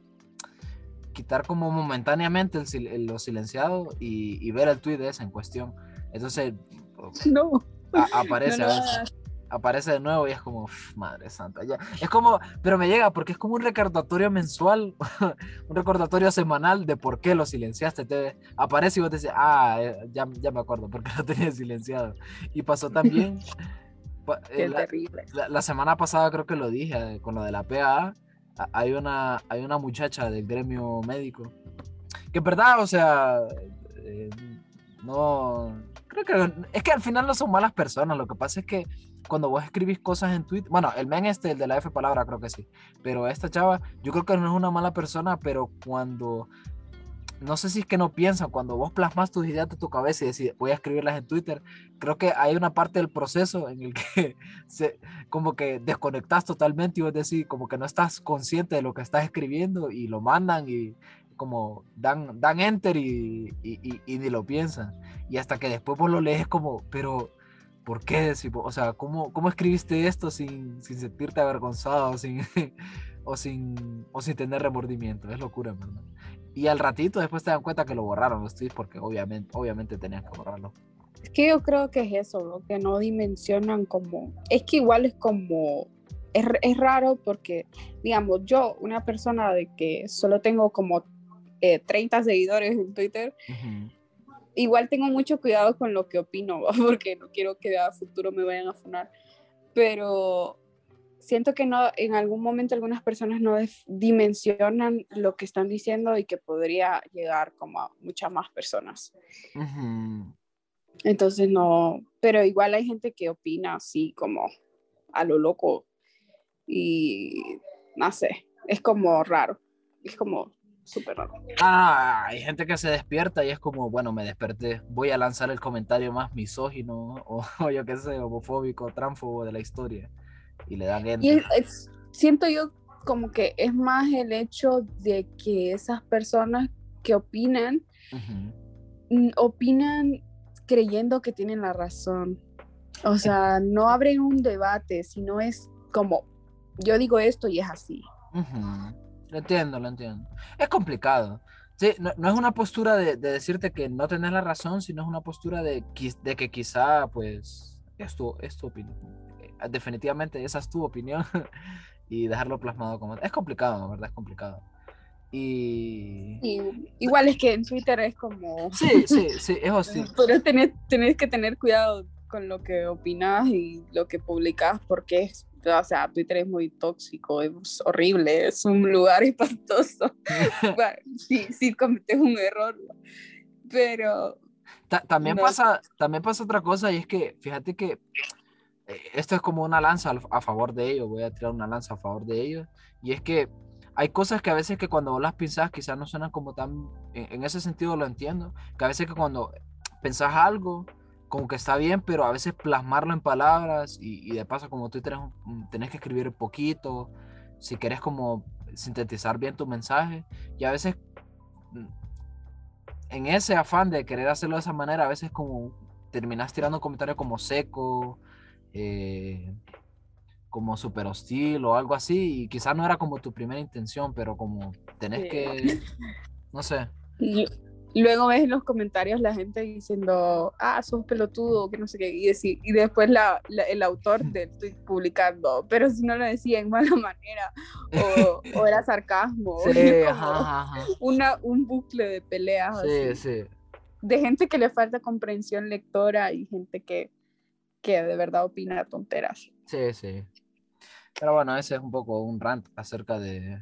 quitar como momentáneamente el, el- lo silenciado y, y ver el tweet de ese en cuestión. Entonces *laughs* No, a- aparece, no a lo veces, hagas. Aparece de nuevo y es como, "Uf, madre santa, ya. Es como, pero me llega porque es como un recordatorio mensual, *laughs* un recordatorio semanal de por qué lo silenciaste. Te aparece y vos te dices, ah, eh, ya, ya me acuerdo, porque lo *laughs* tenía silenciado. Y pasó también. *laughs* pa- eh, Qué la- terrible. la, la semana pasada creo que lo dije eh, con lo de la PAA. a- Hay una, hay una muchacha del gremio médico que en verdad, o sea, eh, no, creo que es que al final no son malas personas. Lo que pasa es que cuando vos escribís cosas en Twitter, bueno, el men este, el de la F palabra, creo que sí, pero esta chava, yo creo que no es una mala persona, pero cuando no sé si es que no piensan, cuando vos plasmas tus ideas de tu cabeza y decís, voy a escribirlas en Twitter, creo que hay una parte del proceso en el que *laughs* se, como que desconectas totalmente y vos decís, como que no estás consciente de lo que estás escribiendo y lo mandan y como dan, dan enter y, y, y- y ni lo piensan. Y hasta que después vos lo lees como, pero ¿por qué? O sea, ¿cómo, cómo escribiste esto sin, sin sentirte avergonzado, sin, *laughs* o, sin, o sin tener remordimiento? Es locura, ¿verdad? Y al ratito después te dan cuenta que lo borraron los tweets porque obviamente, obviamente tenían que borrarlo. Es que yo creo que es eso, ¿no? que no dimensionan como, es que igual es como, es, es raro porque, digamos, yo, una persona de que solo tengo como eh, 30 seguidores en Twitter, Ujú. igual tengo mucho cuidado con lo que opino, *laughs* porque no quiero que a futuro me vayan a funar, pero siento que no, en algún momento algunas personas no dimensionan lo que están diciendo y que podría llegar como a muchas más personas. Ujú. Entonces no, pero igual hay gente que opina así como a lo loco y no sé, es como raro, es como súper raro. Ah, hay gente que se despierta y es como, bueno, me desperté, voy a lanzar el comentario más misógino o, *laughs* o yo qué sé, homofóbico, tránfobo de la historia. Y le dan Y enter. es- es- siento yo como que es más el hecho de que esas personas que opinan, opinan creyendo que tienen la razón. O sea, no abren un debate, sino es como, yo digo esto y es así. Ujú. Lo entiendo, lo entiendo. Es complicado. Sí, no, no es una postura de, de decirte que no tenés la razón, sino es una postura de, que quizá, pues, es tu, es tu opinión. Eh, Definitivamente esa es tu opinión *laughs* y dejarlo plasmado como... Es complicado, verdad, es complicado. Y... Igual es que en Twitter es como... *laughs* Sí, sí, sí, es hostil. *laughs* Pero tenés, tenés que tener cuidado con lo que opinas y lo que publicas porque es, o sea, Twitter es muy tóxico, es horrible, es un lugar *laughs* espantoso. *laughs* Bueno, sí, sí cometes un error, pero Ta- también, No. pasa, también pasa otra cosa y es que, fíjate que eh, esto es como una lanza a favor de ellos, voy a tirar una lanza a favor de ellos, y es que hay cosas que a veces que cuando vos las pensás quizás no suenan como tan, en, en ese sentido lo entiendo, que a veces que cuando pensás algo, como que está bien, pero a veces plasmarlo en palabras y, y de paso como tú tenés, un- tenés que escribir poquito, si querés como sintetizar bien tu mensaje, y a veces mm, en ese afán de querer hacerlo de esa manera, a veces como terminas tirando un comentario como seco, eh, como súper hostil o algo así, y quizás no era como tu primera intención, pero como tenés Sí. que, *laughs* no sé, luego ves en los comentarios la gente diciendo, ah, sos pelotudo, que no sé qué, y, deci- y después la, la- el autor *laughs* del tweet publicando, pero si no lo decía en mala manera, o, o era *laughs* sarcasmo, o sí, *laughs* era ajá, como ajá, ajá. una, un bucle de peleas sí, así. sí, de gente que le falta comprensión lectora y gente que, que de verdad opina tonteras. sí, sí. Pero bueno, ese es un poco un rant acerca de,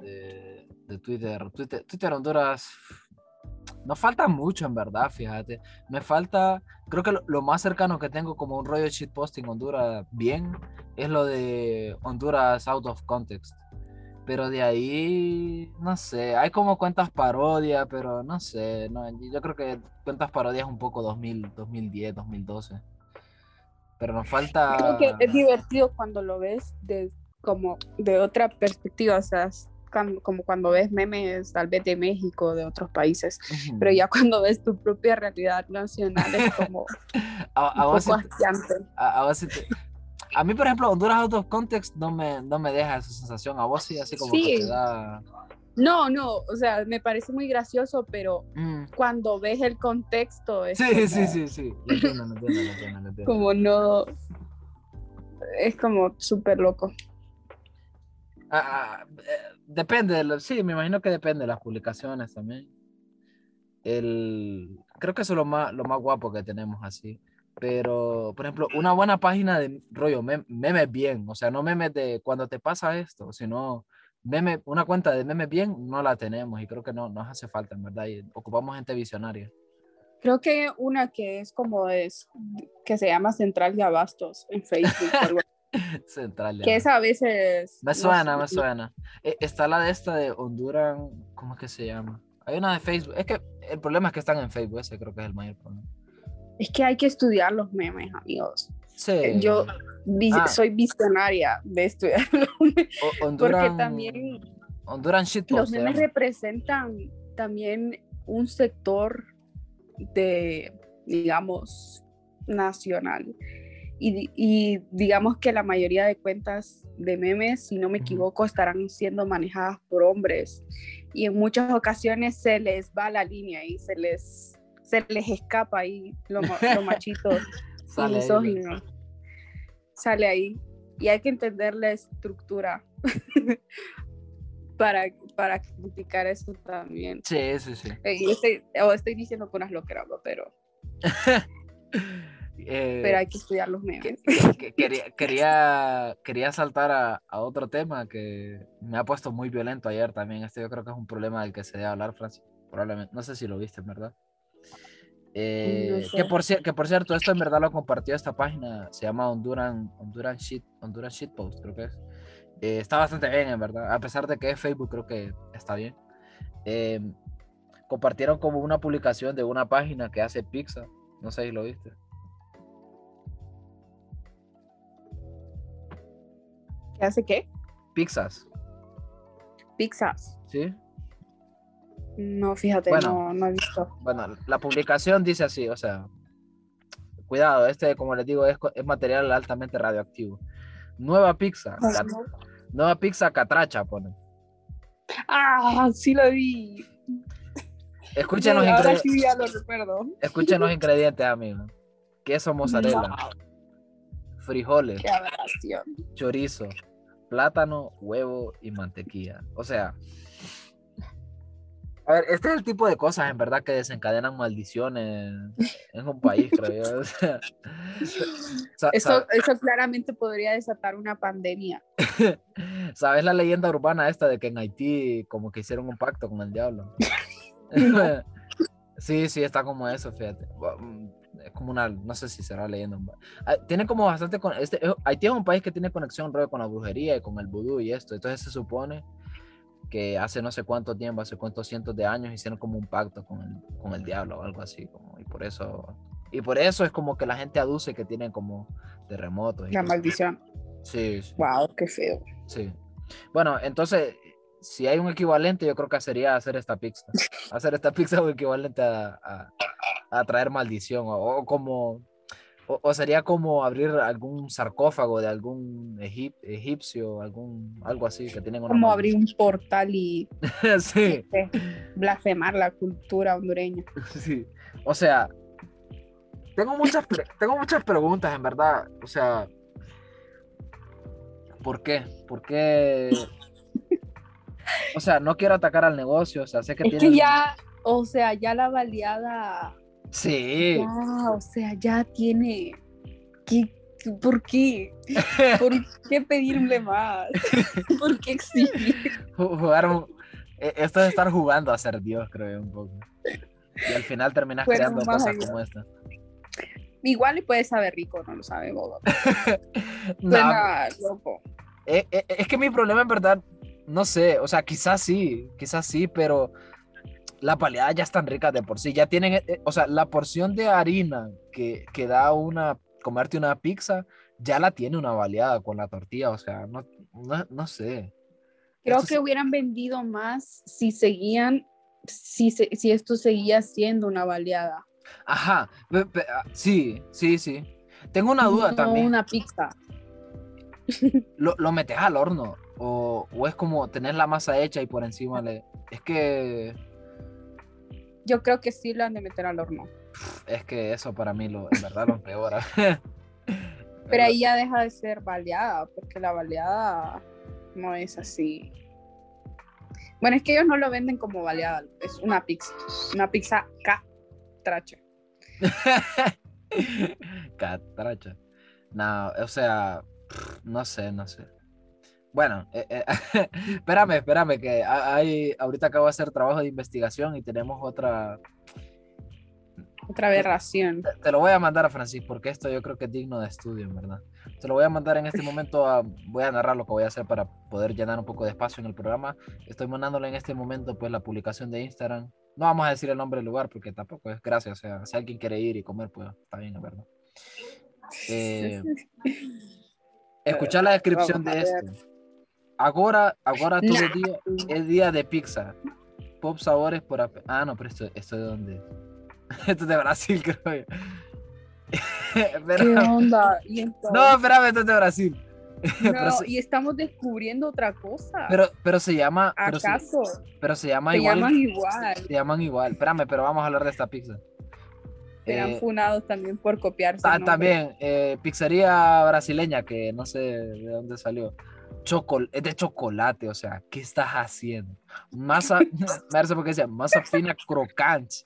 de, de Twitter. Twitter. Twitter Honduras nos falta mucho, en verdad, fíjate. Me falta, creo que lo, lo más cercano que tengo como un rollo de shitposting Honduras bien es lo de Honduras out of context. Pero de ahí, no sé, hay como cuentas parodia, pero no sé, no, yo creo que cuentas parodia es un poco 2000, 2010, 2012. Pero nos falta... Creo que es divertido cuando lo ves de, como de otra perspectiva, o sea, como cuando ves memes tal vez de México, de otros países, Ujú. pero ya cuando ves tu propia realidad nacional es como *laughs* a, a un vos poco a- a te- a mí, por ejemplo, Honduras Out of Context no me, no me deja esa sensación. A vos sí, así como que Sí. te da... No, no, o sea, me parece muy gracioso, pero Mm. cuando ves el contexto es Sí, como, sí, sí, sí. Lo entiendo, lo entiendo, lo entiendo, lo entiendo. como no, es como súper loco. Ah, ah, eh, depende, de lo- sí, me imagino que depende de las publicaciones también. El, creo que eso es lo más, lo más guapo que tenemos así. Pero, por ejemplo, una buena página de rollo, mem- memes bien, o sea, no memes de cuando te pasa esto, sino meme, una cuenta de memes bien, no la tenemos y creo que no nos hace falta, en verdad, y ocupamos gente visionaria. Creo que una que es como es, que se llama Central de Abastos en Facebook, *laughs* *laughs* Central. que esa a veces... Me suena, me suena. Eh, Está la de esta de Honduras, ¿cómo es que se llama? Hay una de Facebook. Es que el problema es que están en Facebook, ese creo que es el mayor problema. Es que hay que estudiar los memes, amigos. Sí. Yo vi- Ah. soy visionaria de estudiar *laughs* los memes, O- porque Honduran, también Honduran shitpost. los memes representan también un sector de, digamos, nacional. Y, y digamos que la mayoría de cuentas de memes, si no me equivoco, estarán siendo manejadas por hombres. Y en muchas ocasiones se les va la línea y se les, se les escapa ahí lo, lo *laughs* machito y misógino. Sale ahí. Y hay que entender la estructura *laughs* para, para criticar eso también. Sí, sí, sí. Eh, y estoy, o estoy diciendo unas loqueras, pero, *laughs* Eh, pero hay que estudiar los memes. que- que- quería, quería, quería saltar a, a otro tema que me ha puesto muy violento ayer también. Este yo creo que es un problema del que se debe hablar, Francis. Probablemente. No sé si lo viste, en verdad. Eh, sé. que, por, que por cierto, esto en verdad lo compartió esta página. Se llama Honduran, Honduran, Shit, Honduran Shitpost, creo que es. Eh, está bastante bien, en verdad. A pesar de que es Facebook, creo que está bien. Eh, compartieron como una publicación de una página que hace pizza. No sé si lo viste. ¿Qué hace qué? Pizzas, Pizzas. ¿sí? No, fíjate, Bueno. no, no he visto. Bueno, la publicación dice así, o sea, cuidado, este, como les digo, es, material altamente radioactivo. Nueva pizza, ca- nueva pizza catracha, pone. Ah, sí lo vi. Escuchen los, Sí, ahora ingredi- sí ya lo recuerdo. escuchen los *laughs* ingredientes, amigos. Queso mozzarella, No, frijoles, qué chorizo, plátano, huevo y mantequilla. O sea, a ver, este es el tipo de cosas en verdad que desencadenan maldiciones en un país, creo yo. *laughs* O sea, Eso, eso claramente podría desatar una pandemia. *laughs* ¿Sabes la leyenda urbana esta de que en Haití como que hicieron un pacto con el diablo? *laughs* sí, sí, está como eso, fíjate. Es como una, no sé si será leyenda. Ah, Tiene como bastante, con, este, eh, Haití es un país que tiene conexión con la brujería y con el vudú y esto. Entonces se supone que hace no sé cuánto tiempo, hace cuántos cientos de años hicieron como un pacto con el, con el diablo o algo así. Como, y por eso... Y por eso es como que la gente aduce que tienen como terremotos. y La cosas. maldición. Sí, sí. Wow, qué feo. Sí. Bueno, entonces, si hay un equivalente, yo creo que sería hacer esta pizza. *laughs* Hacer esta pizza es un equivalente a, a- a traer maldición. O, o como. O, o sería como abrir algún sarcófago de algún egip- egipcio, algún, algo así que tienen una Como abrir un portal y *laughs* sí, este, blasfemar la cultura hondureña. *laughs* sí. O sea, tengo muchas, tengo muchas preguntas, en verdad. O sea, ¿por qué? ¿Por qué? O sea, no quiero atacar al negocio, o sea, sé que Es tienen... que ya, o sea, ya la baleada, Sí. o sea, ya tiene. ¿Qué, ¿Por qué? ¿Por qué pedirle más? *laughs* ¿Por qué exigir? Ju- Jugaron... e- Esto es estar jugando a ser Dios, creo yo, un poco. Y al final terminas Bueno, creando cosas allá. como esta. Igual le puede saber rico, no lo sabemos. *laughs* No, Suena loco. eh, eh, es que mi problema en verdad no sé, o sea, quizás sí, quizás sí, pero las baleadas ya están ricas de por sí, ya tienen, eh, o sea, la porción de harina que, que da una, comerte una pizza, ya la tiene una baleada con la tortilla, o sea, no, no, no sé. Creo Esto que hubieran vendido más si seguían, si, se- si esto seguía siendo una baleada. Ajá, ah, sí, sí, sí. Tengo una duda no también. una pizza. *laughs* ¿Lo, lo metes al horno? O, o es como tener la masa hecha y por encima le... Es que... Yo creo que sí lo han de meter al horno. Es que eso para mí lo, en verdad lo empeora. *laughs* Pero ahí ya deja de ser baleada, porque la baleada no es así. Bueno, es que ellos no lo venden como baleada, es una pizza. Una pizza catracha. *laughs* Catracha. No, o sea, no sé, no sé. Bueno, eh, eh, *laughs* espérame, espérame, que ha- hay, ahorita acabo de hacer trabajo de investigación y tenemos otra... Otra aberración. Te, te lo voy a mandar a Francis porque esto yo creo que es digno de estudio, en verdad. Te lo voy a mandar en este *laughs* momento, a- voy a narrar lo que voy a hacer para poder llenar un poco de espacio en el programa. Estoy mandándole en este momento pues la publicación de Instagram. No vamos a decir el nombre del lugar porque tampoco es gracia, o sea, si alguien quiere ir y comer, pues está bien, en verdad. *laughs* Eh, Escuchar la descripción de esto. Ahora, ahora todo Nah. el día es día de pizza. Pop sabores por... Ah, no, pero esto, esto de dónde? es? *laughs* Esto es de Brasil, *laughs* creo yo. ¿Qué onda? Y No, espérame, esto es de Brasil. pero, *laughs* No, se, y estamos descubriendo otra cosa. pero, pero se llama... Pero se, ¿Acaso? pero se llama Se igual. llaman igual. Se llaman igual. Espérame, pero vamos a hablar de esta pizza. Serán Eh, funados también por copiarse. nombre. también, eh, pizzería brasileña que no sé de dónde salió. Chocol es de chocolate, o sea, ¿qué estás haciendo? Masa, *laughs* me parece porque decía masa fina crocante,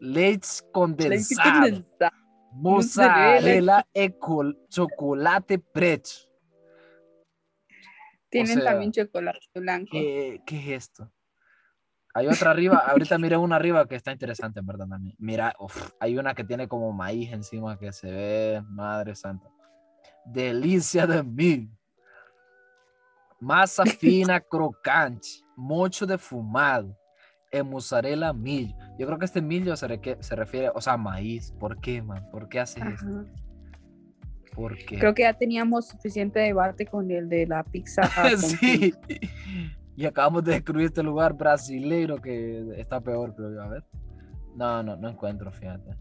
leche condensado, condensada. mozzarella col- chocolate preto. Tienen sea, también chocolate blanco. ¿Qué, qué es esto? Hay otra arriba, ahorita miré una arriba que está interesante, en verdad, también. Mira, uf, hay una que tiene como maíz encima que se ve, madre santa. Delicia de mil. Masa *laughs* fina crocante, mucho defumado, en mozzarella millo. Yo creo que este millo se, refiere, o sea, maíz. ¿Por qué, man? ¿Por qué haces esto? ¿Por qué? Creo que ya teníamos suficiente debate con el de la pizza. *laughs* sí. Y acabamos de descubrir este lugar brasileiro que está peor, creo yo. A ver. No, no, no encuentro, fíjate.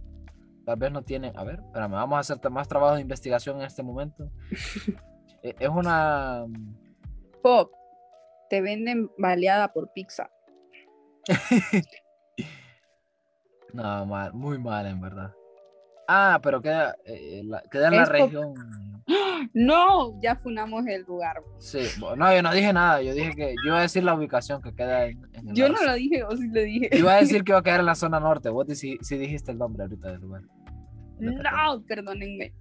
Tal vez no tienen. A ver, espérame, vamos a hacer más trabajo de investigación en este momento. *laughs* Eh, es una. Pop. Te venden baleada por pizza. *laughs* No, mal, muy mal, en verdad. Ah, pero queda, eh, la- queda en la Es región. *gasps* No, ya funamos el lugar. Sí, no, yo no dije nada. Yo dije que. Yo iba a decir la ubicación que queda en. en Yo la- no lo dije, o sí lo dije. Yo iba a decir *laughs* que iba a quedar en la zona norte. Vos sí, sí dijiste el nombre ahorita del lugar. No, perdónenme.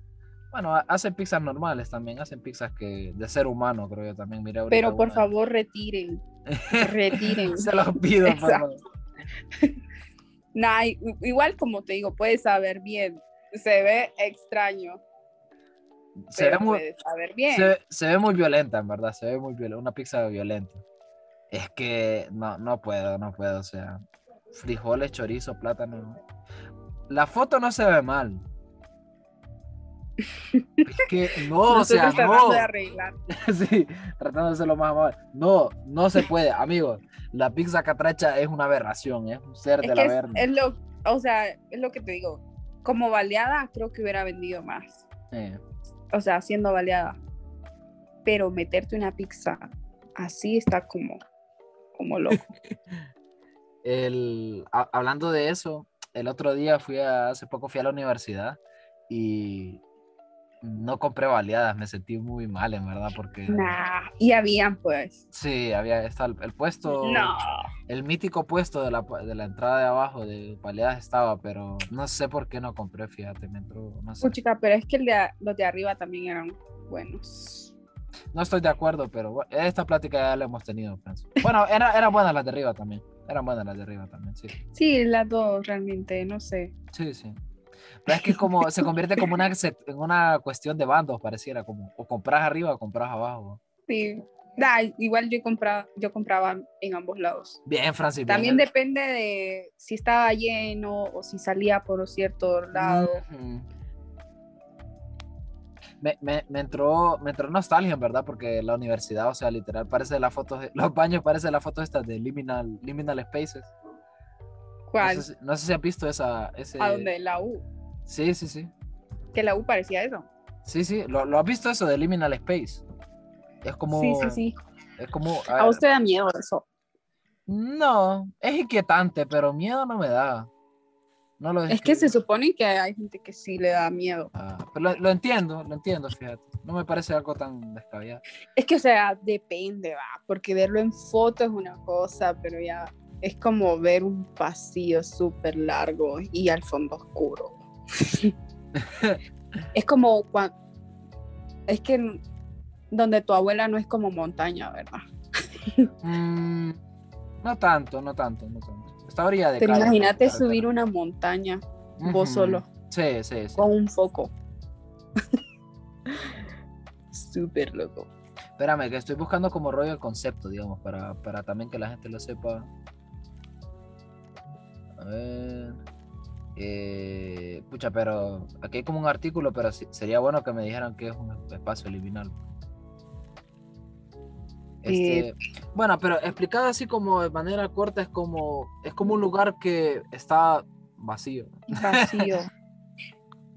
Bueno, ha- hacen pizzas normales también, hacen pizzas que de ser humano, creo yo también. Mira, Pero por una- favor, retiren. Retiren. *laughs* Se los pido, por favor. *laughs* Nah, igual como te digo, puede saber bien. Se ve extraño, Se ve, muy, saber bien. se, se ve muy violenta, en verdad. Se ve muy violenta. Una pizza violenta. Es que no, no puedo, no puedo. O sea, frijoles, chorizo, plátano. La foto no se ve mal. Es que *laughs* no, o sea, tratando no. de *laughs* arreglar. sí, tratando de ser lo más amable. No, no se puede, amigos. La pizza catracha es una aberración, es un ser Es de la es, verga. es lo, o sea, es lo que te digo. Como baleada, creo que hubiera vendido más. Eh, O sea, siendo baleada. Pero meterte una pizza así está como, como loco. *laughs* el, a- hablando de eso, el otro día fui a, hace poco fui a la universidad y no compré baleadas, me sentí muy mal, en verdad, porque nah. Y habían, pues. sí, había está el, puesto, No. el mítico puesto de la, de la entrada de abajo de baleadas estaba, pero no sé por qué no compré, fíjate, me entró, no sé. Puchica, pero es que el de a- los de arriba también eran buenos. No estoy de acuerdo, pero esta plática ya la hemos tenido, pienso. Bueno, era, eran buenas las de arriba también. Eran buenas las de arriba también, sí. Sí, las dos realmente, no sé. Sí, sí. Pero es que como *laughs* se convierte como una, en una cuestión de bandos, pareciera como o compras arriba o compras abajo. Sí, Da, igual yo compraba, yo compraba en ambos lados. Bien, Francis. bien. También depende de si estaba lleno o si salía por cierto lado. Me, me, me entró, me entró nostalgia, en verdad, porque la universidad, o sea, literal, parece la foto, de- *laughs* los baños parece la foto esta de Liminal, Liminal Spaces. ¿Cuál? No sé, si, no sé si has visto esa, ese... ¿A dónde? La U. Sí, sí, sí. Que la U parecía eso. Sí, sí, ¿lo, lo has visto eso de Liminal Space? Es como... Sí, sí, sí. Es como... A usted da miedo eso. No, es inquietante, pero miedo no me da. No lo Es que se supone que hay gente que sí le da miedo. Ah, pero lo, lo entiendo, lo entiendo, fíjate. No me parece algo tan descabellado. Es que, o sea, depende, va, porque verlo en foto es una cosa, pero ya es como ver un pasillo súper largo y al fondo oscuro. *laughs* es como cuando... Es que donde tu abuela no es como montaña, ¿verdad? Mm, no tanto, no tanto, no tanto. Está orilla de Pero calle, imagínate subir una montaña vos solo Sí, sí, sí. con un foco. Súper loco. Espérame, que estoy buscando como rollo el concepto, digamos, para, para también que la gente lo sepa. Ver. Eh, pucha, pero aquí hay como un artículo, pero sería bueno que me dijeran que es un espacio liminal. Este, bueno, pero explicado así como de manera corta, es como, es como un lugar que está vacío. Vacío.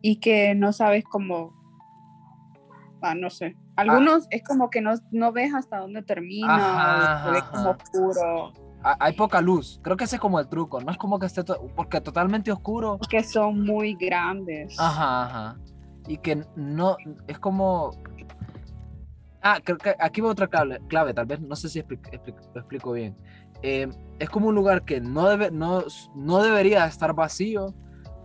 y que no sabes cómo. Ah, no sé. Algunos es como que no, no ves hasta dónde termina, Ajá, o ajá. como oscuro, Hay poca luz, creo que ese es como el truco, no es como que esté, to- porque totalmente oscuro. que son muy grandes. Ajá, ajá. Y que no, es como... Ah, creo que aquí va otra clave, clave tal vez, no sé si expli- expli- lo explico bien. Eh, es como un lugar que no, debe, no, no debería estar vacío,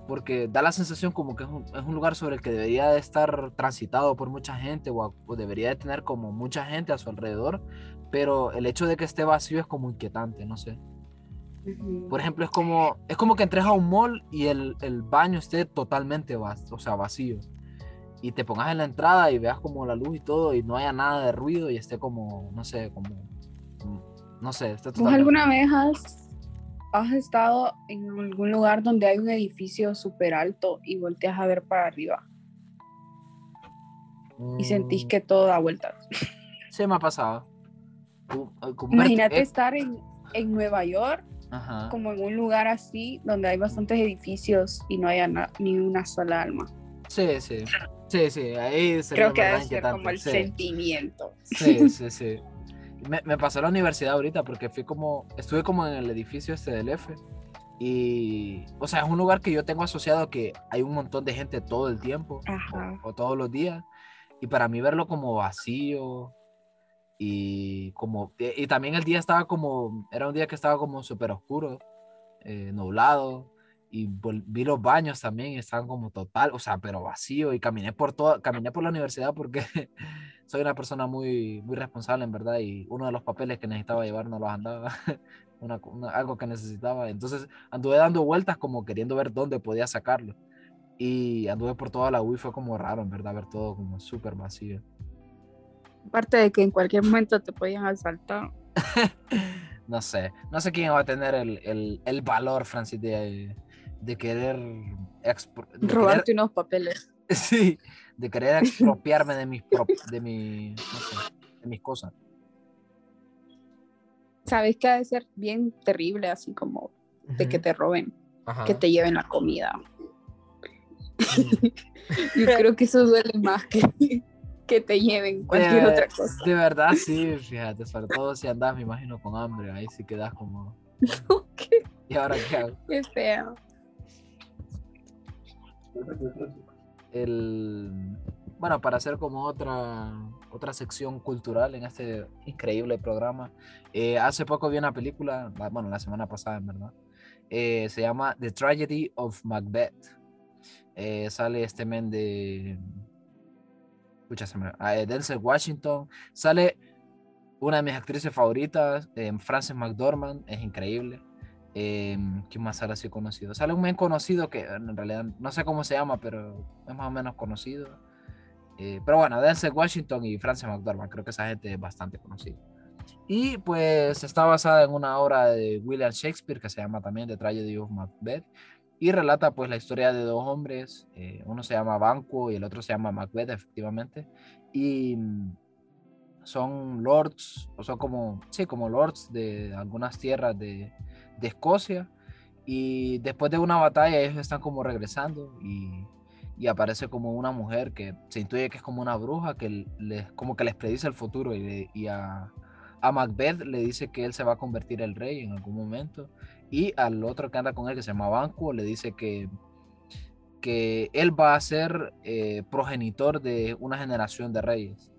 porque da la sensación como que es un, es un lugar sobre el que debería de estar transitado por mucha gente o, a- o debería de tener como mucha gente a su alrededor, pero el hecho de que esté vacío es como inquietante, no sé. Ujú. Por ejemplo, es como, es como que entres a un mall y el, el baño esté totalmente vac- o sea, vacío. Y te pongas en la entrada y veas como la luz y todo y no haya nada de ruido y esté como, no sé, como, no sé, ¿Vos totalmente... alguna vez has, has estado en algún lugar donde hay un edificio súper alto y volteas a ver para arriba y sentís Mm, que todo da vueltas? Sí, me ha pasado. Verte- Imagínate eh, estar en, en Nueva York, ajá. como en un lugar así, donde hay bastantes edificios y no haya ni una sola alma. Sí, sí. Sí, sí, ahí sería Creo que debe ser como el sí. sentimiento. Sí, sí, sí. *laughs* Me, me pasó en la universidad ahorita porque fui como, estuve como en el edificio este del F y, o sea, es un lugar que yo tengo asociado que hay un montón de gente todo el tiempo o, o todos los días y para mí verlo como vacío y como, y, también el día estaba como, era un día que estaba como súper oscuro, eh, nublado y vi los baños también estaban como total, o sea, pero vacío y caminé por toda, caminé por la universidad porque *laughs* soy una persona muy, muy responsable en verdad y uno de los papeles que necesitaba llevar no los andaba, *laughs* una, una- algo que necesitaba, entonces anduve dando vueltas como queriendo ver dónde podía sacarlo y anduve por toda la U y fue como raro en verdad ver todo como súper vacío. Aparte de que en cualquier momento te podían asaltar. *laughs* No sé, no sé quién va a tener el, el, el valor, Francis, de, de querer, Robarte unos papeles. *laughs* sí, de querer expropiarme de mis, prop- de mi, no sé, de mis cosas. Sabes que ha de ser bien terrible, así como de que te roben, Ajá. que te lleven la comida. *laughs* Yo creo que eso duele más que, que te lleven cualquier de, otra cosa. De verdad, sí, *laughs* fíjate, sobre todo si andas, me imagino, con hambre, ahí sí quedas como, *laughs* Qué, ¿y ahora qué hago? qué feo. el bueno para hacer como otra otra sección cultural en este increíble programa eh, hace poco vi una película la- bueno la semana pasada en verdad eh, se llama The Tragedy of Macbeth Eh, sale este men de Escucha, se me- ah, Denzel Washington sale una de mis actrices favoritas eh, Frances McDormand es increíble eh, ¿Quién más sale así conocido? Sale un men conocido que en realidad no sé cómo se llama, pero es más o menos conocido. Eh, pero bueno, Denzel Washington y Frances McDormand, creo que esa gente es bastante conocida. Y pues está basada en una obra de William Shakespeare que se llama también The Tragedy of Macbeth y relata pues la historia de dos hombres, eh, uno se llama Banquo y el otro se llama Macbeth efectivamente, y mm, son lords, o son como, sí, como lords de algunas tierras de, Escocia, y después de una batalla ellos están como regresando y, y, aparece como una mujer que se intuye que es como una bruja que les, como que les predice el futuro y, a, Macbeth le dice que él se va a convertir el rey en algún momento y al otro que anda con él, que se llama Banco, le dice que, que él va a ser eh, progenitor de una generación de reyes.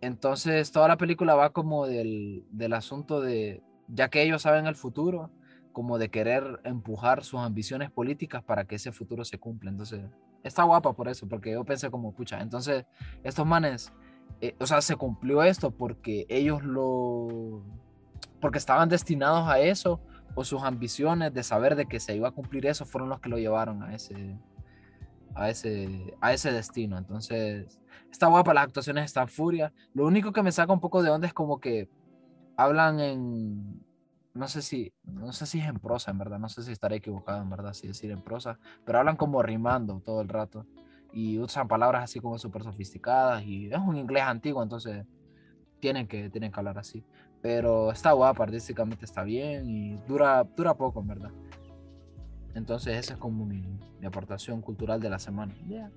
Entonces, toda la película va como del, del asunto de, ya que ellos saben el futuro, como de querer empujar sus ambiciones políticas para que ese futuro se cumpla. Entonces, está guapa por eso, porque yo pensé como, pucha, entonces, estos manes, eh, o sea, se cumplió esto porque ellos lo, porque estaban destinados a eso, o sus ambiciones de saber de que se iba a cumplir eso fueron los que lo llevaron a ese, a ese, a ese destino. Entonces, está guapa, las actuaciones están furia. Lo único que me saca un poco de onda es como que hablan en, no sé si, no sé si es en prosa, en verdad, no sé si estaré equivocado, en verdad, si decir en prosa, pero hablan como rimando todo el rato y usan palabras así como súper sofisticadas y es un inglés antiguo, entonces tienen que, tienen que hablar así. Pero está guapa, artísticamente está bien y dura, dura poco, en verdad. Entonces esa es como mi, mi aportación cultural de la semana. Yeah.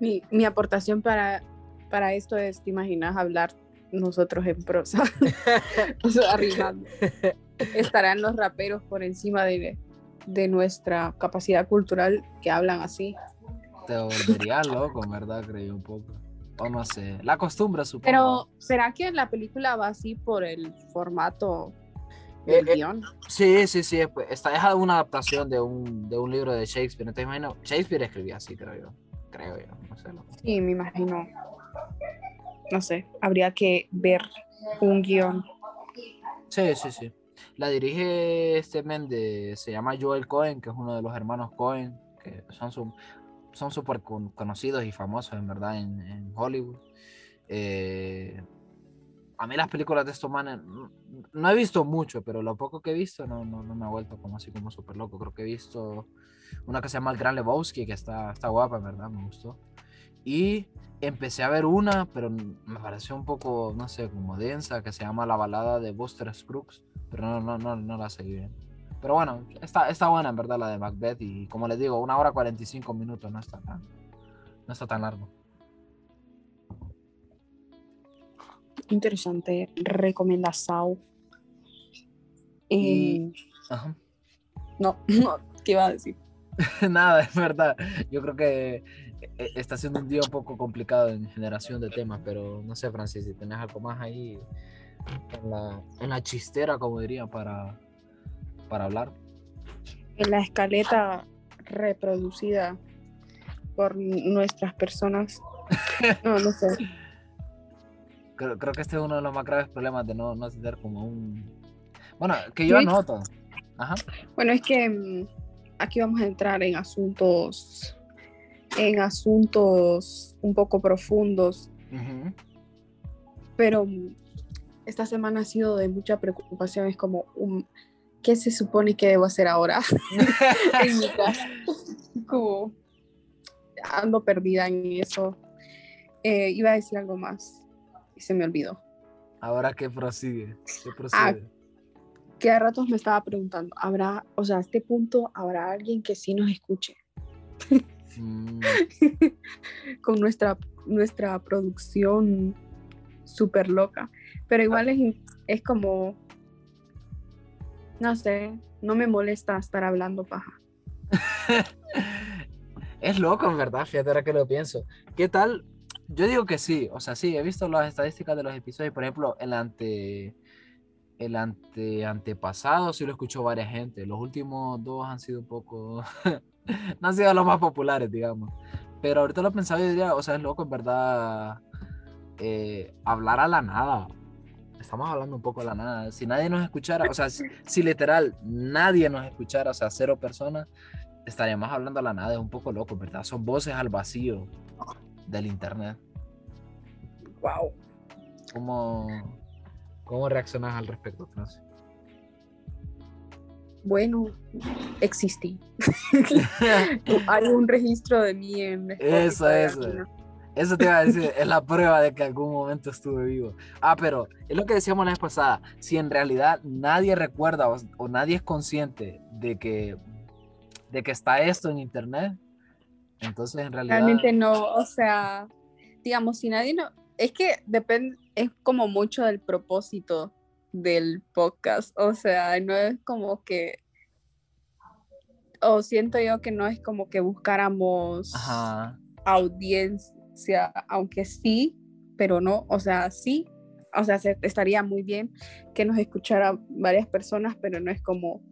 Mi, mi, aportación para, para esto es, ¿te imaginas hablar nosotros en prosa? *laughs* o sea. Estarán los raperos por encima de, de nuestra capacidad cultural que hablan así. Te volvería loco, verdad, creí un poco o no sé, la costumbre supongo. Pero, ¿será que la película va así por el formato del eh, guion? Sí, sí, sí, está dejada una adaptación de un, de un libro de Shakespeare, ¿no te imagino? Shakespeare escribía así, creo yo, creo yo, no sé. No. Sí, me imagino. No sé, habría que ver un guion. Sí, sí, sí. La dirige este men de, se llama Joel Cohen, que es uno de los hermanos Cohen, que son su, son súper conocidos y famosos en verdad en, en Hollywood. Eh, a mí las películas de estos manes no, he visto mucho, pero lo poco que he visto no, no, no me ha vuelto como así como súper loco. Creo que he visto una que se llama El Gran Lebowski, que está, está guapa, en verdad, me gustó. Y empecé a ver una, pero me pareció un poco, no sé, como densa, que se llama La balada de Buster Scruggs, pero no, no, no, no la seguí bien. Pero bueno, está, está buena en verdad la de Macbeth y como les digo, una hora 45 minutos no está tan, no está tan largo. Interesante recomendación. Y... Eh, no, *laughs* no, ¿qué iba a decir? *laughs* Nada, es verdad. Yo creo que eh, está siendo un día un poco complicado en generación de temas, pero no sé, Francis, si tenés algo más ahí en la, en la chistera, como diría, para, para hablar? En la escaleta reproducida por nuestras personas. *laughs* No, no sé. Creo, creo, que este es uno de los más graves problemas de no, no tener como un... Bueno, que yo anoto. Ajá. Bueno, es que mm, aquí vamos a entrar en asuntos, en asuntos un poco profundos. Pero mm, esta semana ha sido de mucha preocupación. Es como un, ¿qué se supone que debo hacer ahora? *laughs* en mi casa. *laughs* Como ando perdida en eso. Eh, iba a decir algo más y se me olvidó. Ahora qué prosigue, qué ah, prosigue. que a ratos me estaba preguntando, ¿habrá, o sea, a este punto, ¿habrá alguien que sí nos escuche? Mm. *laughs* Con nuestra, nuestra producción súper loca. Pero igual es, es como no sé, no me molesta estar hablando paja. *laughs* es loco, en verdad, fíjate ahora que lo pienso. ¿Qué tal? Yo digo que sí, o sea, sí, he visto las estadísticas de los episodios, por ejemplo, el ante el ante antepasado sí lo escuchó varias gente, los últimos dos han sido un poco *laughs* no han sido los más populares, digamos. Pero ahorita lo pensaba y diría, o sea, es loco en verdad eh, hablar a la nada estamos hablando un poco de la nada. Si nadie nos escuchara, o sea, si, literal nadie nos escuchara, o sea, cero personas, estaríamos hablando a la nada. Es un poco loco, ¿verdad? Son voces al vacío. del internet. Wow. ¿Cómo, cómo reaccionas al respecto, Francis? Bueno, existí. *laughs* Hay un registro de mí en Eso, eso. aquí, ¿no? Eso te iba a decir, es la prueba de que algún momento estuve vivo. Ah, pero es lo que decíamos la vez pasada, si en realidad nadie recuerda o, o nadie es consciente de que, de que está esto en internet, entonces en realidad... Realmente no, o sea, digamos, si nadie no, es que depende, es como mucho del propósito del podcast, o sea, no es como que, o siento yo que no es como que buscáramos Ajá, audiencia, aunque sí, pero no, o sea, sí, o sea, se- estaría muy bien que nos escuchara varias personas, pero no es como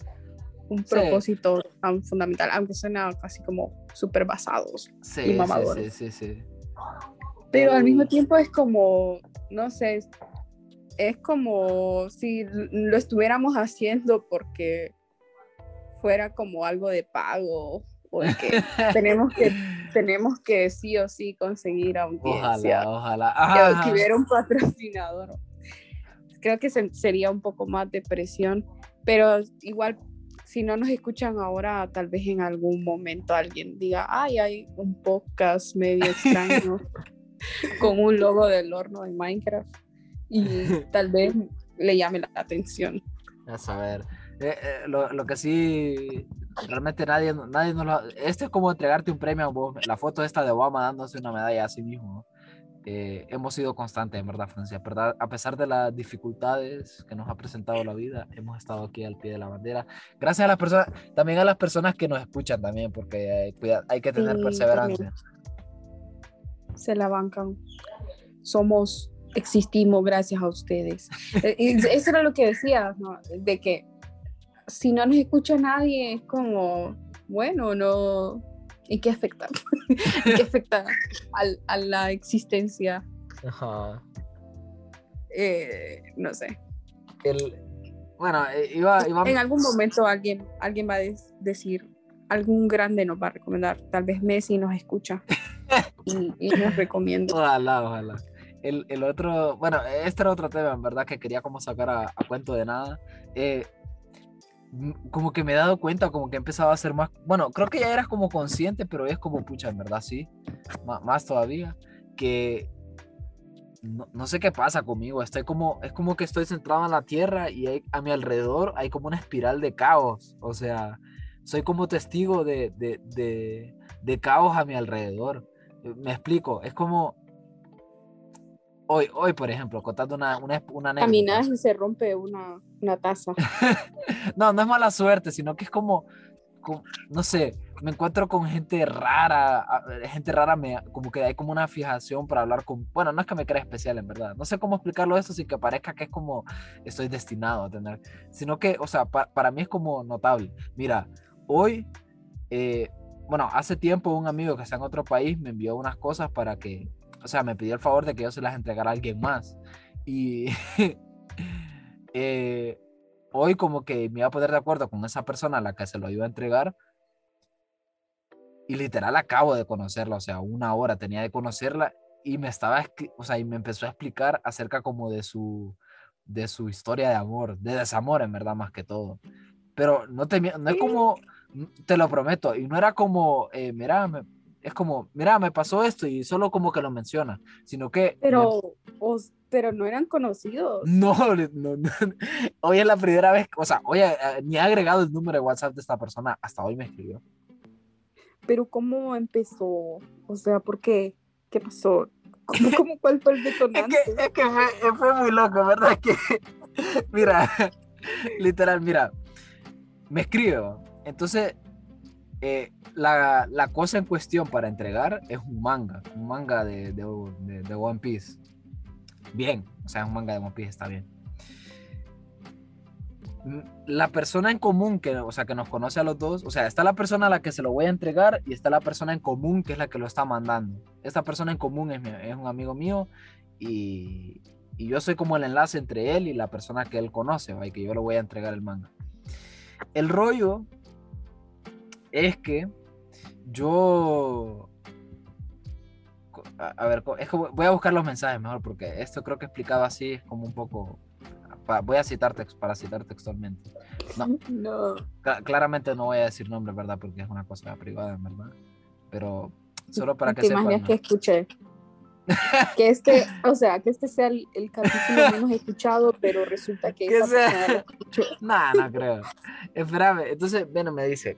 un Sí. propósito tan fundamental, aunque suena casi como súper basados. sí, Y sí, sí, mamadores. sí, sí. Pero al mismo tiempo es como, no sé, es como si lo estuviéramos haciendo porque fuera como algo de pago o de que tenemos que tenemos que sí o sí conseguir audiencia, Ojalá, ojalá. que hubiera un patrocinador. Creo que se- sería un poco más de presión, pero igual si no nos escuchan ahora, tal vez en algún momento alguien diga, ay, hay un podcast medio extraño *laughs* con un logo del horno de Minecraft y tal vez le llame la atención. A saber. Eh, eh, lo, lo que sí, realmente nadie, nadie nos lo... Esto es como entregarte un premio a vos. La foto esta de Obama dándose una medalla a sí mismo. Eh, hemos sido constantes, en verdad, Francia. ¿verdad? A pesar de las dificultades que nos ha presentado la vida, hemos estado aquí al pie de la bandera. Gracias a las personas, también a las personas que nos escuchan también, porque eh, cuida- hay que tener Sí, perseverancia. Se la bancan. Somos, existimos gracias a ustedes. *laughs* Eh, Eso era lo que decías, ¿no? De que si no nos escucha nadie, es como, bueno, no. ¿Y qué afecta? *laughs* ¿Y qué afecta al- a la existencia? Ajá. Eh, no sé. El, bueno, eh, iba, iba- En algún momento alguien, alguien va a decir, algún grande nos va a recomendar. Tal vez Messi nos escucha *laughs* y, y nos recomienda. Ojalá, ojalá. El, el otro, bueno, este era otro tema, en verdad, que quería como sacar a, a cuento de nada. Eh, como que me he dado cuenta, como que he empezado a ser más, bueno, creo que ya eras como consciente, pero es como, pucha, en verdad, sí, más todavía, que no, no sé qué pasa conmigo, estoy como, es como que estoy centrado en la tierra y a mi alrededor hay como una espiral de caos, o sea, soy como testigo de, de, de, de caos a mi alrededor. Me explico, es como hoy, hoy por ejemplo, contando una, una, una. Caminas y se rompe una, una taza. *laughs* No, no es mala suerte, sino que es como, como- no sé, me encuentro con gente rara, gente rara, me, como que hay como una fijación para hablar con, bueno, no es que me crea especial en verdad, no sé cómo explicarlo esto sin que parezca que es como estoy destinado a tener, sino que, o sea, pa- para mí es como notable. Mira, hoy, eh, bueno, hace tiempo un amigo que está en otro país me envió unas cosas para que, o sea, me pidió el favor de que yo se las entregara a alguien más. Y *laughs* eh, hoy como que me iba a poner de acuerdo con esa persona a la que se lo iba a entregar. Y literal acabo de conocerla, o sea, una hora tenía de conocerla y me estaba, o sea, y me empezó a explicar acerca como de su, de su historia de amor, de desamor en verdad más que todo. Pero no te, no es como, te lo prometo, y no era como, eh, mira, me- es como, mira, me pasó esto y solo como que lo menciona, sino que... Pero, os- pero no eran conocidos. no, no, no. *laughs* Hoy es la primera vez, o sea, hoy eh, ni he agregado el número de WhatsApp de esta persona, hasta hoy me escribió. Pero ¿cómo empezó? O sea, ¿por qué? ¿Qué pasó? ¿Cómo, cómo cuál fue el *laughs* Es detonante? que, es que fue, fue muy loco, ¿verdad? Que, *laughs* mira, literal, mira, me escribo. Entonces, eh, la, la cosa en cuestión para entregar es un manga, un manga de, de, One Piece. Bien, o sea, un manga de One Piece está bien. Mm, La persona en común que, o sea, que nos conoce a los dos, o sea, está la persona a la que se lo voy a entregar y está la persona en común que es la que lo está mandando. Esta persona en común es un amigo mío y, y yo soy como el enlace entre él y la persona que él conoce, ¿va? y que yo le voy a entregar el manga. El rollo es que yo a, a ver, es que voy a buscar los mensajes mejor porque esto creo que explicado así es como un poco. pa- voy a citar para citar textualmente. No, *laughs* No. cla- claramente no voy a decir nombre, ¿verdad? Porque es una cosa privada, verdad. Pero solo para que sepan. ¿no? que escuché. *laughs* que este, o sea, que este sea el, el capítulo menos escuchado, pero resulta que Que sea-. No, *laughs* no creo. Espérame. Entonces, bueno, me dice,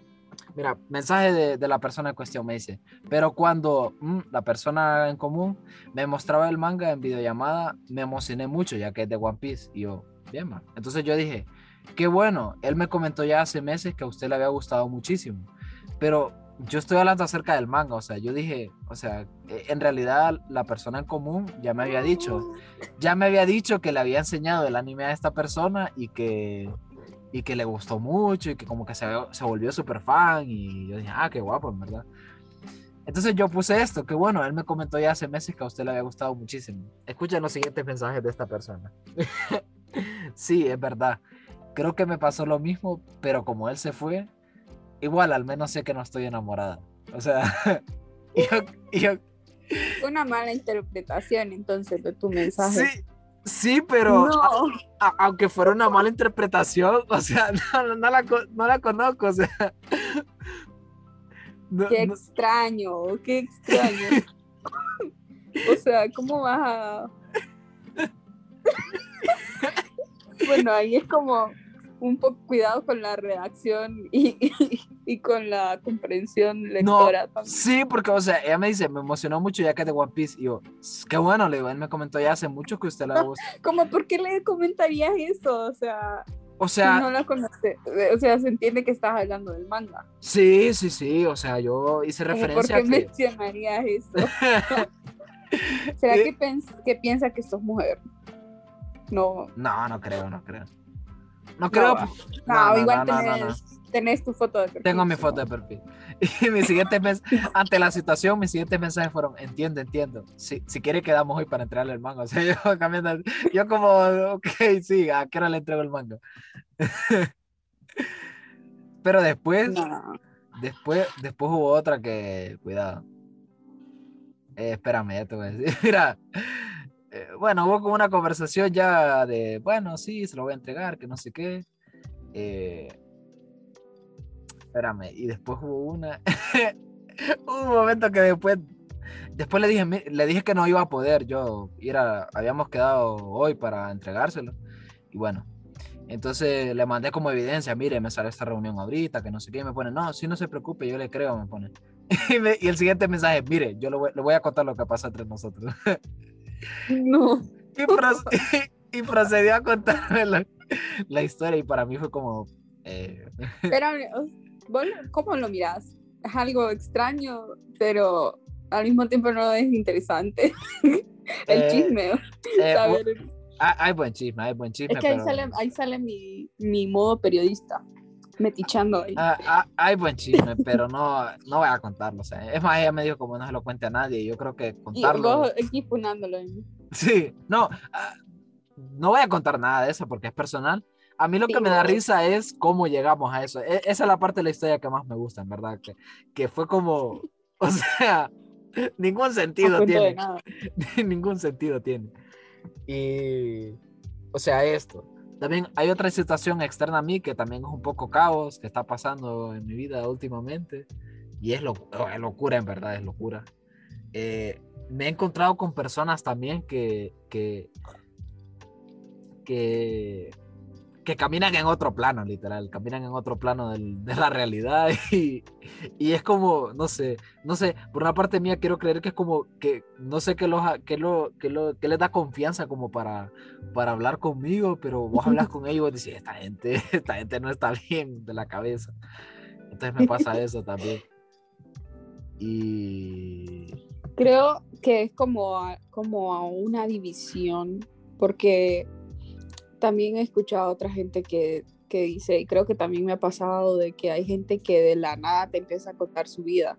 mira, mensaje de, de la persona en cuestión, me dice, pero cuando mm, la persona en común me mostraba el manga en videollamada, me emocioné mucho, ya que es de One Piece. Y yo, bien, man. Entonces yo dije, qué bueno, él me comentó ya hace meses que a usted le había gustado muchísimo, pero yo estoy hablando acerca del manga, o sea, yo dije, o sea, eh, en realidad la persona en común ya me había dicho, ya me había dicho que le había enseñado el anime a esta persona y que, y que le gustó mucho y que como que se, se volvió súper fan y yo dije, ah, qué guapo, en verdad. Entonces yo puse esto, que bueno, él me comentó ya hace meses que a usted le había gustado muchísimo. Escuchen los siguientes mensajes de esta persona. *laughs* sí, es verdad. Creo que me pasó lo mismo, pero como él se fue, igual al menos sé que no estoy enamorada. O sea, *laughs* yo, yo, Una mala interpretación entonces de tu mensaje. sí, sí, pero no, a- aunque fuera una mala interpretación, *laughs* o sea, no, no la, no la conozco, o sea. *laughs* Qué extraño, qué extraño. *laughs* o sea, ¿cómo vas a...? bueno, ahí es como un poco cuidado con la redacción y, y, *laughs* y con la comprensión lectora también. sí, porque, o sea, ella me dice, me emocionó mucho ya que es de One Piece, y yo, "S- qué bueno, le digo, él me comentó ya hace mucho que usted la *laughs* gusta. Como, ¿por qué le comentarías eso? O sea, O sea, no la conoce. O sea, se entiende que estás hablando del manga. sí, sí, sí, o sea, yo hice Como, ¿Por referencia qué a que... mencionarías eso? *laughs* ¿Será Eh. que, que piensa que sos mujer? No, No, no creo, no creo. No creo. no, no, no, igual no, tenés, tenés tu foto de perfil. Tengo mi foto de perfil. *laughs* Y mis siguientes mensajes, *laughs* ante la situación, mis siguientes mensajes fueron, entiendo, entiendo. Si, si quiere quedamos hoy para entregarle el manga. *laughs* O sea, yo cambiando, yo como, ok, sí, ¿a qué hora le entrego el manga? Pero después, después, después hubo otra que, cuidado. Eh, espérame, ya te voy a decir. Mira, bueno, hubo como una conversación ya de, bueno, sí, se lo voy a entregar, que no sé qué. Eh, espérame, y después hubo una. *laughs* un momento que después. Después le dije, le dije que no iba a poder yo ir a, habíamos quedado hoy para entregárselo. Y bueno, entonces le mandé como evidencia, mire, me sale esta reunión ahorita, que no sé qué, y me pone, no, sí, no se preocupe, yo le creo, me pone. *laughs* Y, me- y el siguiente mensaje, mire, yo le voy, voy a contar lo que pasa entre nosotros. *laughs* No. y, *laughs* y procedió a contarme la, la historia y para mí fue como... eh, *laughs* Pero, ¿vos cómo lo mirás? Es algo extraño, pero al mismo tiempo no es interesante. *laughs* El Eh, chisme, eh, saber. bu- hay, buen chisme, hay buen chisme, Es que ahí pero- sale, ahí sale mi, mi modo periodista, metichando ahí. Ah, ah, hay buen chisme, pero no, no voy a contarlo. O sea, es más, ella me dijo como no se lo cuente a nadie. Y yo creo que y contarlo. vos aquí funándolo. Sí, no, ah, no voy a contar nada de eso porque es personal. A mí lo que Sí, me da risa es cómo llegamos a eso. E- esa es la parte de la historia que más me gusta, en verdad. Que, que fue como, *laughs* o sea, ningún sentido tiene. *laughs* ningún sentido tiene. Y, o sea, esto. También hay otra situación externa a mí que también es un poco caos que está pasando en mi vida últimamente. Y es, lo, es locura, en verdad, es locura. Eh, me he encontrado con personas también que, que, que, que caminan en otro plano, literal, caminan en otro plano del- de la realidad *laughs* y, y es como, no sé, no sé, por una parte mía quiero creer que es como que, no sé qué, los, qué, lo, qué, lo, qué les da confianza como para, para hablar conmigo, pero vos hablas con ellos y decís, esta gente, *laughs* esta gente no está bien de la cabeza. Entonces me pasa eso también. Y... Creo que es como como una división, porque también he escuchado a otra gente que, que dice, y creo que también me ha pasado, de que hay gente que de la nada te empieza a contar su vida.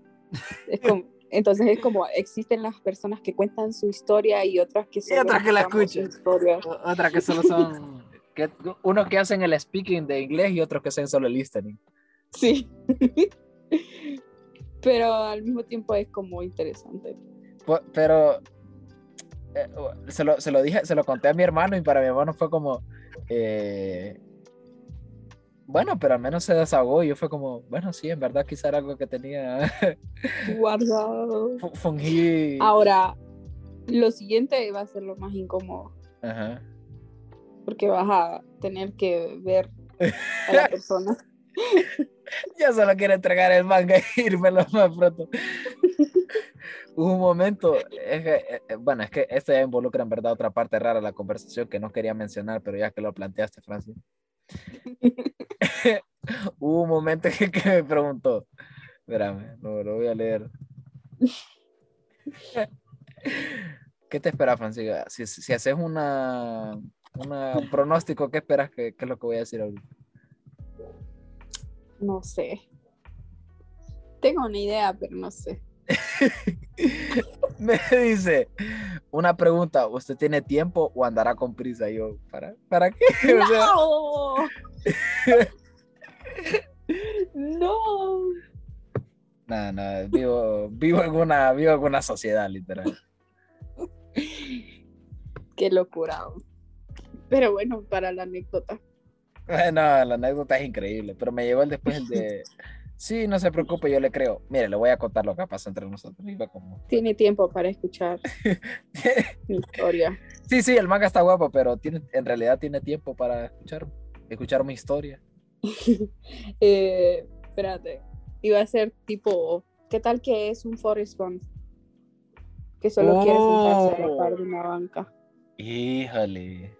Es como, *laughs* entonces es como, existen las personas que cuentan su historia y otras que solo otras que la escuchan. historia. O- Otra que solo son... Que, unos que hacen el speaking de inglés y otros que hacen solo el listening. Sí. *laughs* Pero al mismo tiempo es como interesante. Pu- Pero eh, se, lo, se lo dije, se lo conté a mi hermano y para mi hermano fue como, eh, bueno, pero al menos se desahogó y yo fue como, bueno, sí, en verdad quizá era algo que tenía, *laughs* Guardado. fu- fungí. Ahora, lo siguiente va a ser lo más incómodo, Ajá. porque vas a tener que ver a la *laughs* persona. Ya solo quiero entregar el manga e irme lo más pronto. Hubo un momento, es que, eh, eh, bueno, es que esto ya involucra en verdad otra parte rara de la conversación que no quería mencionar, pero ya que lo planteaste, Francis. *laughs* *laughs* Hubo un momento que, que me preguntó, espérame, lo, lo voy a leer. ¿Qué te espera, Francis? Si, si haces una, una- un pronóstico, ¿qué esperas que, qué es lo que voy a decir ahorita? No sé. Tengo una idea, pero no sé. *laughs* Me dice una pregunta, ¿usted tiene tiempo o andará con prisa? Y yo, ¿para, ¿para qué? *laughs* O sea, *laughs* ¡No! ¡No! nada, nada, vivo, vivo, en una, vivo en una sociedad, literal. Qué locura. Pero bueno, para la anécdota. Bueno, la anécdota es increíble, pero me llegó el después el de, sí, no se preocupe, yo le creo. Mire, le voy a contar lo que pasa entre nosotros. Como, Tiene tiempo para escuchar *laughs* mi historia. sí, sí, el manga está guapo, pero tiene, en realidad tiene tiempo para escuchar, escuchar mi historia. *laughs* Eh, espérate. Iba a ser tipo, ¿qué tal que es un Forrest Gump? Que solo quiere sentarse a la par de una banca. Híjole.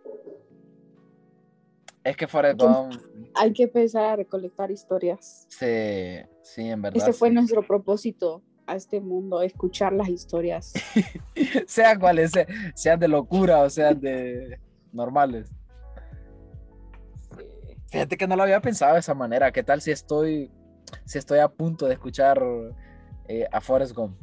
Es que Forrest ¿Quién- Gump, Hay que empezar a recolectar historias. sí, sí, en verdad. Este fue nuestro propósito a este mundo, escuchar las historias. *laughs* sean cuales sean, sean de locura o sean de normales. Fíjate que no lo había pensado de esa manera. ¿Qué tal si estoy, si estoy a punto de escuchar eh, a Forrest Gump?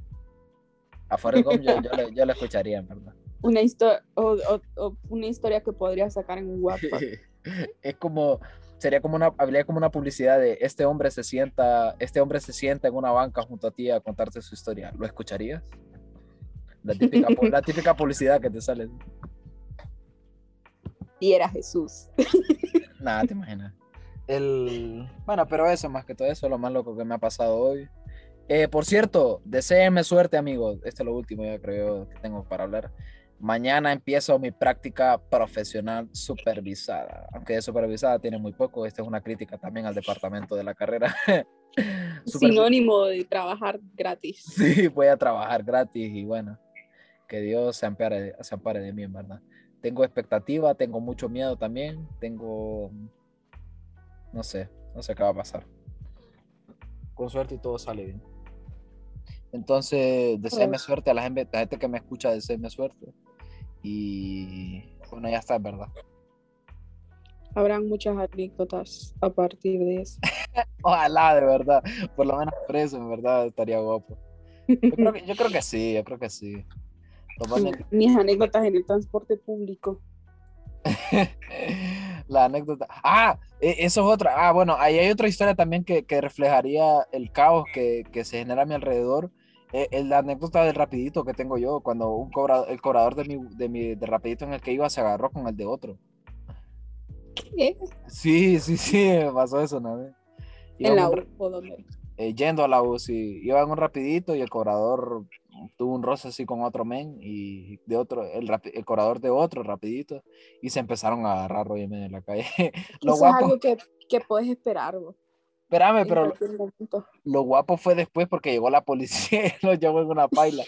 A Forrest Gump yo, yo, le- yo lo escucharía, en verdad. *laughs* Una, histo- o, o- o una historia que podría sacar en un WhatsApp. *laughs* *laughs* es como, sería como una, habría como una publicidad de este hombre se sienta, este hombre se sienta en una banca junto a ti a contarte su historia. ¿Lo escucharías? La típica, pu- la típica publicidad que te sale. Y era Jesús. *laughs* Nada, te imaginas. El... Bueno, pero eso, más que todo eso, lo más loco que me ha pasado hoy. Eh, por cierto, deseenme suerte, amigos. Este es lo último, ya creo que tengo para hablar. Mañana empiezo mi práctica profesional supervisada. Aunque de supervisada tiene muy poco. Esta es una crítica también al departamento de la carrera. *laughs* Sinónimo de trabajar gratis. Sí, voy a trabajar gratis y bueno, que Dios se ampare, se ampare de mí, en verdad. Tengo expectativa, tengo mucho miedo también, tengo, no sé, no sé qué va a pasar. Con suerte y todo sale bien. Entonces, deseenme Pues- suerte a la gente, la gente que me escucha, deseenme suerte. Y bueno, ya está, verdad. Habrán muchas anécdotas a partir de eso. *laughs* Ojalá, de verdad, por lo menos por eso, en verdad, estaría guapo. Yo creo que, yo creo que sí, yo creo que sí. Mis anécdotas en el transporte público. *laughs* La anécdota. Ah, e- eso es otra. Ah, bueno, ahí hay otra historia también que, que reflejaría el caos que, que se genera a mi alrededor. Eh, es la anécdota del rapidito que tengo yo, cuando un cobra, el cobrador de mi, de mi de rapidito en el que iba se agarró con el de otro. ¿Qué? Sí, sí, sí, me pasó eso una vez. Iba En la U, ¿o dónde? eh, yendo a la UCI, iba en un rapidito y el cobrador tuvo un roce así con otro men y de otro, el, el cobrador de otro rapidito y se empezaron a agarrar rollo en la calle. *laughs* Lo Eso es guapo, algo que, que puedes esperar. vos, espérame, pero lo, lo guapo fue después porque llegó la policía *laughs* y lo llevó en una paila.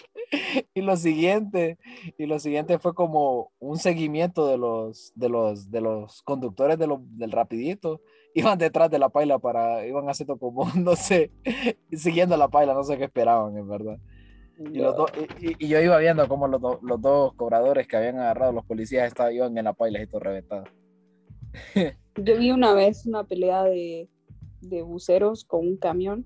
Y lo siguiente, y lo siguiente fue como un seguimiento de los, de los, de los conductores de lo- del rapidito. Iban detrás de la paila para, iban haciendo como, *laughs* no sé, siguiendo la paila, no sé qué esperaban, en verdad. Y, los y, y- y yo iba viendo cómo los, do- los dos cobradores que habían agarrado los policías estaban iban en la paila y todo reventado. *laughs* Yo vi una vez una pelea de, de buceros con un camión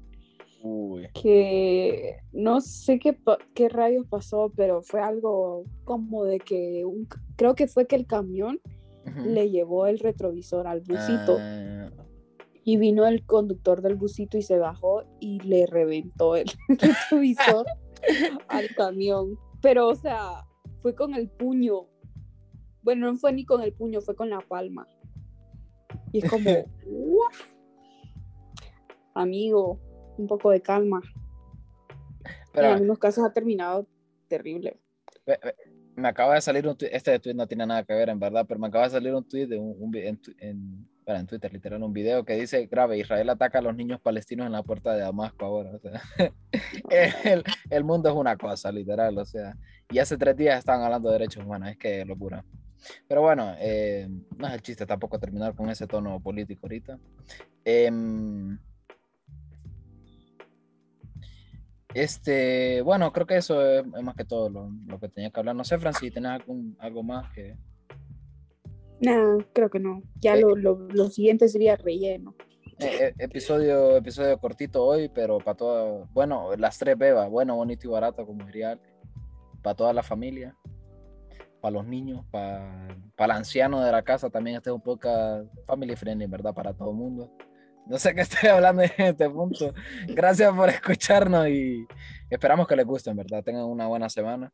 Uy. que no sé qué, qué rayos pasó, pero fue algo como de que un, creo que fue que el camión le llevó el retrovisor al busito Ah, y vino el conductor del busito y se bajó y le reventó el *laughs* retrovisor *laughs* al camión. pero o sea, fue con el puño. Bueno, no fue ni con el puño, fue con la palma. Y es como, "What?". *laughs* amigo, un poco de calma. Pero en algunos casos ha terminado terrible. me acaba de salir un tweet, este tweet no tiene nada que ver en verdad, pero me acaba de salir un tweet de un, en, bueno, en Twitter, literal, un video que dice, grave, Israel ataca a los niños palestinos en la puerta de Damasco ahora. O sea, *laughs* el, el mundo es una cosa, literal, o sea, y hace tres días estaban hablando de derechos humanos, es que locura. Pero bueno, eh, no es el chiste tampoco terminar con ese tono político ahorita. Em, este, bueno, creo que eso es, es más que todo lo, lo que tenía que hablar. No sé, Fran, si tenés algún, algo más que... Nah, creo que no. Ya Eh. lo, lo, lo siguiente sería relleno. Eh, eh, episodio, episodio cortito hoy, pero para todo, bueno, las tres bebas, bueno, bonito y barato, como diría, para toda la familia, para los niños, para, para el anciano de la casa, también este es un podcast family friendly, ¿verdad? Para todo el mundo. No sé qué *laughs* estoy hablando en este punto. Gracias por escucharnos y esperamos que les guste, en verdad. Tengan una buena semana.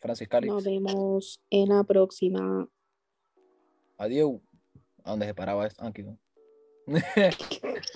Francis Cali, Nos vemos en la próxima. adiós. ¿A dónde se paraba esto? Ah, aquí. *laughs*